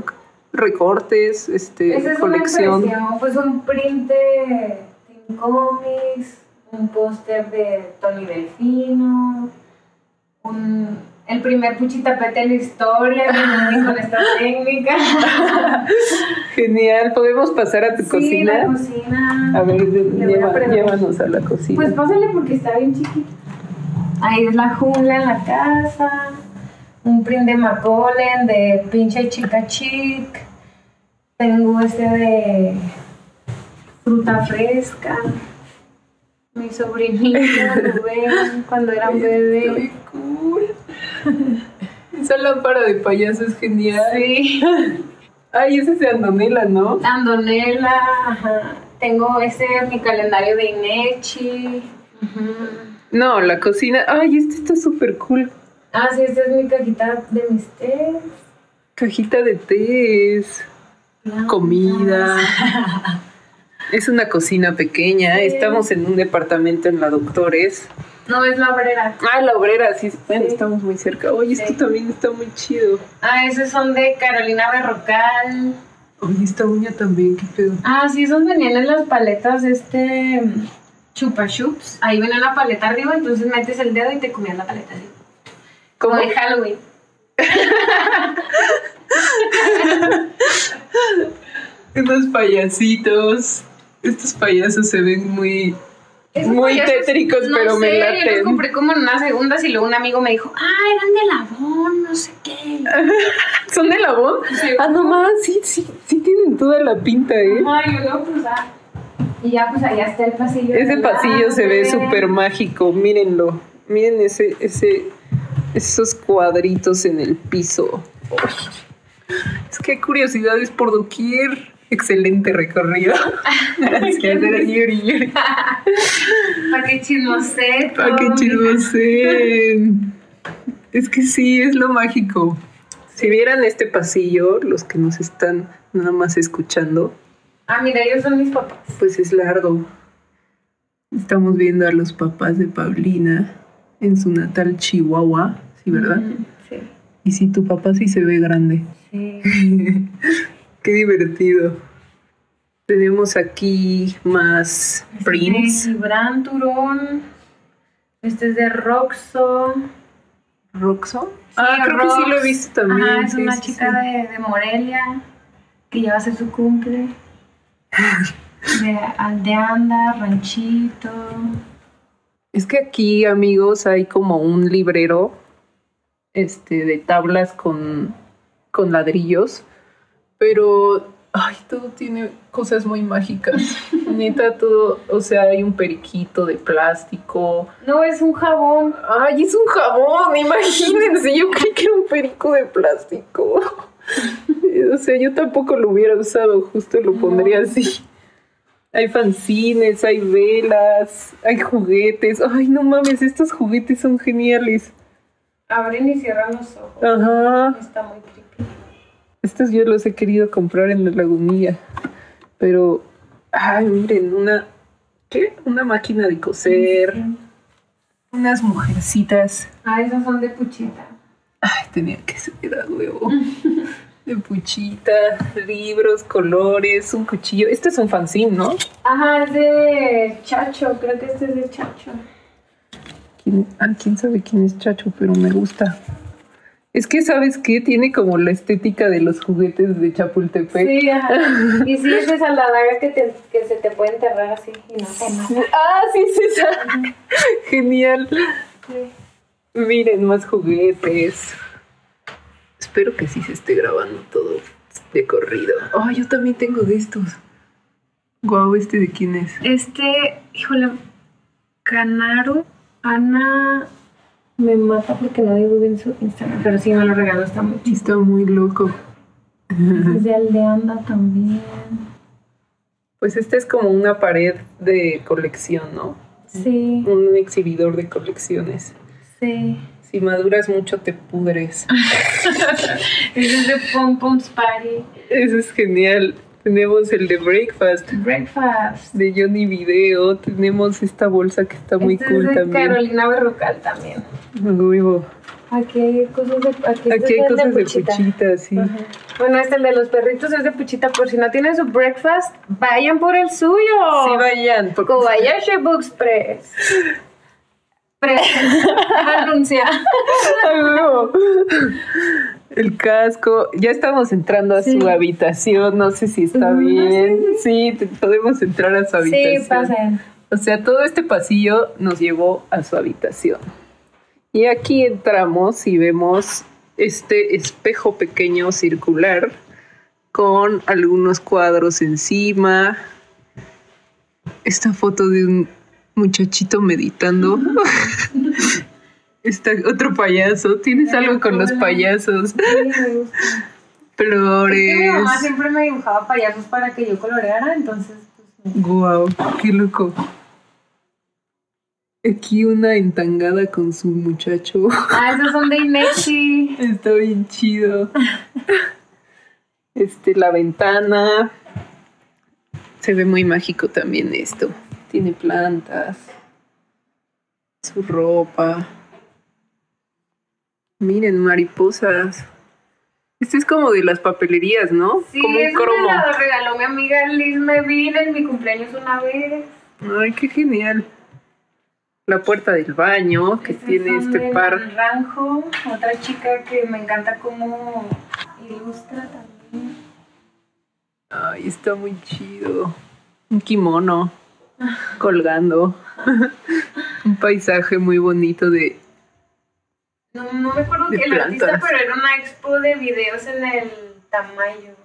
recortes, este, Esa es colección. una pues un print de Teen Comics, un póster de Tony Delfino, un, el primer puchitapete de la historia con, esta <laughs> técnica. Genial, podemos pasar a tu Sí, cocina. la cocina. A ver, a lleva- preguntar. llévanos a la cocina. Pues pásale porque está bien chiquita. Ahí es la jungla en la casa. Un print de Macaulay, de pinche chica chic. Tengo este de fruta fresca. Mi sobrinito <laughs> Rubén, cuando era un bebé. cool. <laughs> Esa lámpara de payaso es genial. Sí, Ay, ese es de Andonela, ¿no? Andonela. ajá. Tengo ese, mi calendario de Inechi. No, la cocina. Ay, este está súper cool. Ah, sí, esta es mi cajita de mis tés. Cajita de tés, comida. Es una cocina pequeña. Sí. Estamos en un departamento en la Doctores. No es la obrera. Ah, la obrera, sí. Bueno, Sí. estamos muy cerca. Oye, Sí. esto también está muy chido. Ah, esos son de Carolina Berrocal. Oye, esta uña también, qué pedo. Ah, sí, esos venían en las paletas, este. Chupa chups. Ahí venía una paleta arriba, entonces metes el dedo y te comías la paleta así. Como de Halloween. Unos payasitos. Estos payasos se ven muy. Esos Muy payasos, tétricos, no pero me sé, Yo laten. los compré como en unas segundas y luego un amigo me dijo, ah, eran de Labón, no sé qué. <laughs> ¿Son de Labón? Sí. Ah, no más, sí, sí, sí tienen toda la pinta, ¿eh? Ay, yo luego, pues, ah. Y ya, pues allá está el pasillo. Ese pasillo se ve súper mágico, mírenlo. Miren ese, ese, esos cuadritos en el piso. Uy. Es que hay curiosidades por doquier. Excelente recorrido. Gracias, era Yuri, Yuri. Para que <laughs> chismosé. Para que chismoseen. Es que sí, es lo mágico. Si vieran este pasillo, los que nos están nada más escuchando, Ah, mira, ellos son mis papás. pues es largo. Estamos viendo a los papás de Paulina en su natal Chihuahua, ¿sí, verdad? Sí. Y si tu papá sí se ve grande. Sí. <laughs> Qué divertido. Tenemos aquí más prints. Este es de Gibran Turón. Este es de Roxo. ¿Roxo? Sí, ah, creo que sí lo he visto también. Ajá, es sí, una sí, chica. De, de Morelia que ya va a ser su cumple. <laughs> De Aldeanda, Ranchito. Es que aquí, amigos, hay como un librero este, de tablas con, con ladrillos, pero ay, todo tiene cosas muy mágicas. <laughs> Neta, todo, o sea, hay un periquito de plástico. No, es un jabón. Ay, es un jabón, imagínense, yo creí que era un perico de plástico. <laughs> O sea, yo tampoco lo hubiera usado, justo lo pondría así. Hay fanzines, hay velas, hay juguetes. Ay, no mames, estos juguetes son geniales. Abren y cierran los ojos. Ajá. Está muy creepy. Estos yo los he querido comprar en la lagunilla. Pero, ay, miren, una. ¿Qué? Una máquina de coser. Unas mujercitas. Ah, esos son de puchita. Ay, tenía que ser a huevo. <laughs> De puchita, libros, colores, un cuchillo. Este es un fanzine, ¿no? Ajá, es de Chacho. Creo que este es de Chacho. ¿Quién, ah, quién sabe quién es Chacho, pero me gusta. Es que, ¿sabes qué? Tiene como la estética de los juguetes de Chapultepec. Sí, ajá. Y sí, es esa la daga que, te, que se te puede enterrar así y no te mata. Ah, sí, es <laughs> esa. Genial. Sí. Miren, más juguetes. Espero que sí se esté grabando todo de corrido. Ay, yo también tengo de estos. Guau, ¿este de quién es? Este, híjole, Canaro, Ana, me mata porque no digo bien su Instagram, pero sí me lo regaló, está muy Sí, Está muy loco. Es de Aldeanda también. Pues esta es como una pared de colección, ¿no? Sí, Un exhibidor de colecciones. sí. Si maduras mucho te pudres. <laughs> Ese es de Pom Pom's Party. Eso es genial. Tenemos el de Breakfast Breakfast. de Johnny Video. Tenemos esta bolsa que está muy este cool es de también. Carolina Berrocal también. Huevo. Aquí hay cosas de, aquí, Aquí hay cosas de Puchita. puchita, sí. Bueno, este el de los perritos es de Puchita. Por si no tienen su breakfast, vayan por el suyo. Sí, vayan. por- Kobayashi Books Press. <laughs> Anuncia. <laughs> El casco. Ya estamos entrando a Sí. su habitación. No sé si está Mm, bien. Sí, podemos entrar a su habitación. Sí, pasen. O sea, todo este pasillo nos llevó a su habitación. Y aquí entramos y vemos este espejo pequeño circular con algunos cuadros encima. Esta foto de un muchachito meditando. <laughs> Está otro payaso. ¿Tienes algo con los payasos? Gusta. Es Flores. que mi mamá siempre me dibujaba payasos para que yo coloreara, entonces, pues. Guau, qué loco. Aquí una entangada con su muchacho. Ah, esos son de Inechi. <laughs> Está bien chido. Este, la ventana. Se ve muy mágico también esto. Tiene plantas. Su ropa. Miren, mariposas. Este es como de las papelerías, ¿no? Sí, como un me cromo. lo regaló mi amiga Liz Mevin en mi cumpleaños una vez. Ay, qué genial. La puerta del baño que tiene este par. Naranjo, otra chica que me encanta cómo ilustra también. Ay, está muy chido. Un kimono colgando. <laughs> Un paisaje muy bonito de. No, no me acuerdo que el artista, pero era una expo de videos en el Tamayo.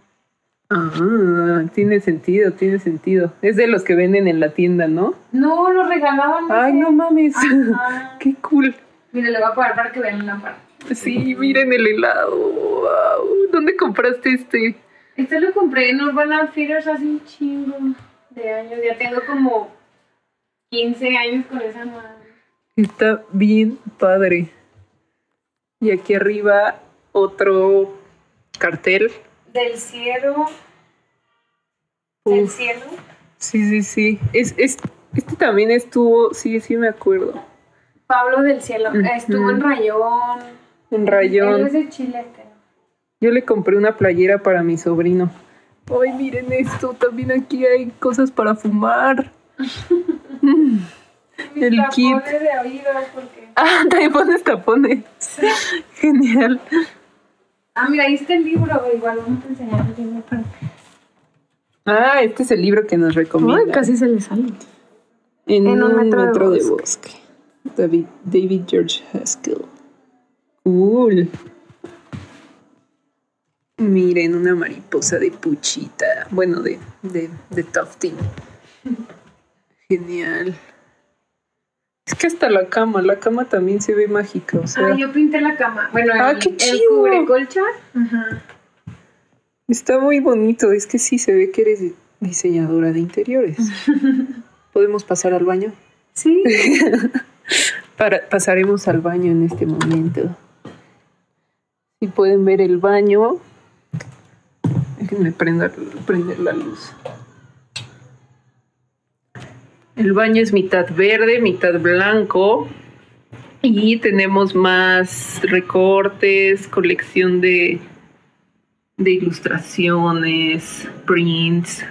Ah, tiene sentido, tiene sentido. Es de los que venden en la tienda, ¿no? No, lo regalaban. Ay, no mames. Ajá. <laughs> Qué cool. Mira, le voy a pagar para que vean una parte. Sí, miren el helado. Wow. ¿Dónde compraste este? Este lo compré en Urban Outfitters hace un chingo de años. Ya tengo como 15 años con esa madre. Está bien padre. Y aquí arriba otro cartel. Del cielo. Del cielo. Sí, sí, sí. Es, es, este también estuvo, sí, sí me acuerdo. Pablo del cielo. Estuvo en Rayón. En Él rayón. es de Chile. este. Yo le compré una playera para mi sobrino. Ay, miren esto, también aquí hay cosas para fumar. <laughs> El kit. de porque... <laughs> Ah, también pones tapones. <laughs> Genial. Ah, mira, ahí está el libro. Igual vamos a enseñar el libro. para- Ah, este es el libro que nos recomienda. se le sale. En, En un, un metro, de, bosque. David, David George Haskell. Cool. Miren, una mariposa de puchita. Bueno, de, de, de tufting. Genial. Es que hasta la cama, la cama también se ve mágica. O sea, Ah, yo pinté la cama. Bueno, Ah, el, qué chido. cubre colcha. Ajá. está muy bonito. Es que sí, se ve que eres diseñadora de interiores. <laughs> ¿Podemos pasar al baño? Sí. <laughs> Para, pasaremos al baño en este momento. Si pueden ver el baño, déjenme prender, prender la luz. El baño es mitad verde, mitad blanco. Y tenemos más recortes, colección de, de ilustraciones, prints,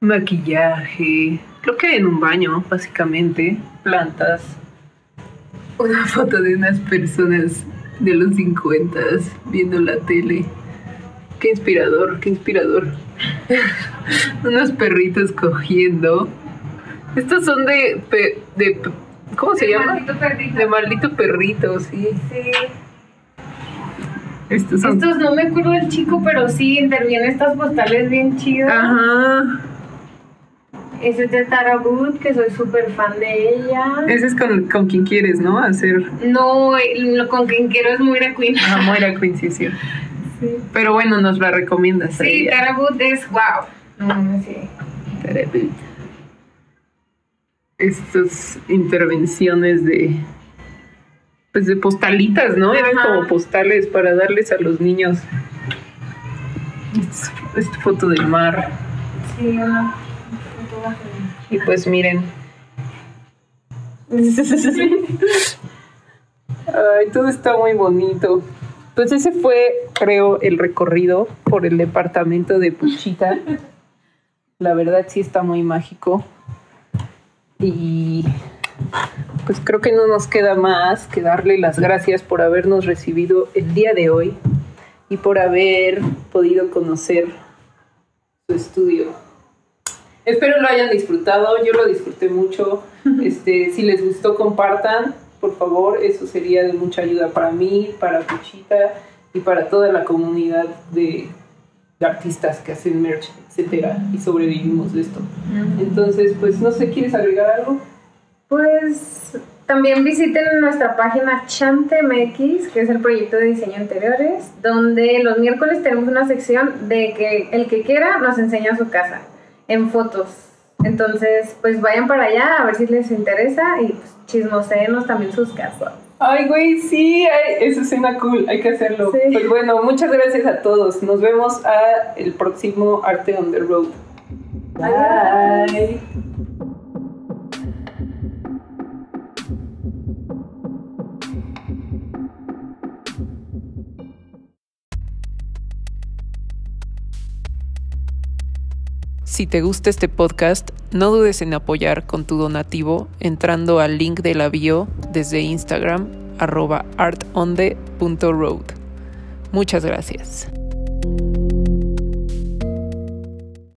maquillaje. Lo que en un baño, básicamente. Plantas. Una foto de unas personas de los 50 viendo la tele. Qué inspirador, qué inspirador. Unos perritos cogiendo. Estos son de, pe- de ¿cómo se llama? maldito perrito. De maldito perrito, sí. Sí. Estos son. Estos no me acuerdo del chico, pero sí interviene estas postales bien chidas. Ajá. Ese es de Tara Wood, que soy súper fan de ella. Ese es con, con quien quieres, ¿no? Hacer. No, lo con quien quiero es Moira Queen. Ah, Moira <laughs> Queen, sí, sí. Sí, Pero bueno, nos la recomiendas. sí ella. Tara Wood es wow. No. Estas intervenciones de. Pues de postalitas, ¿no? Eran como postales para darles a los niños. Esta esta foto del mar. Sí, una. Y pues miren. <laughs> Ay, todo está muy bonito. Pues ese fue, creo, el recorrido por el departamento de Puchita. La verdad sí está muy mágico. Y pues creo que no nos queda más que darle las gracias por habernos recibido el día de hoy y por haber podido conocer su estudio. Espero lo hayan disfrutado, yo lo disfruté mucho. Este, si les gustó, compartan, por favor, eso sería de mucha ayuda para mí, para Puchita y para toda la comunidad de, de artistas que hacen merch, etcétera, y sobrevivimos de esto. Entonces, pues no sé, ¿quieres agregar algo? Pues también visiten nuestra página ChanteMX, que es el proyecto de diseño interiores, donde los miércoles tenemos una sección de que el que quiera nos enseña su casa en fotos. Entonces, pues vayan para allá a ver si les interesa y pues, chismoseenos también sus casas. Ay, güey, sí, ay, eso suena cool, hay que hacerlo. Sí. Pues bueno, muchas gracias a todos. Nos vemos a el próximo Arte on the Road. Bye. Si te gusta este podcast, no dudes en apoyar con tu donativo entrando al link de la bio desde Instagram arroba artonde.road. Muchas gracias.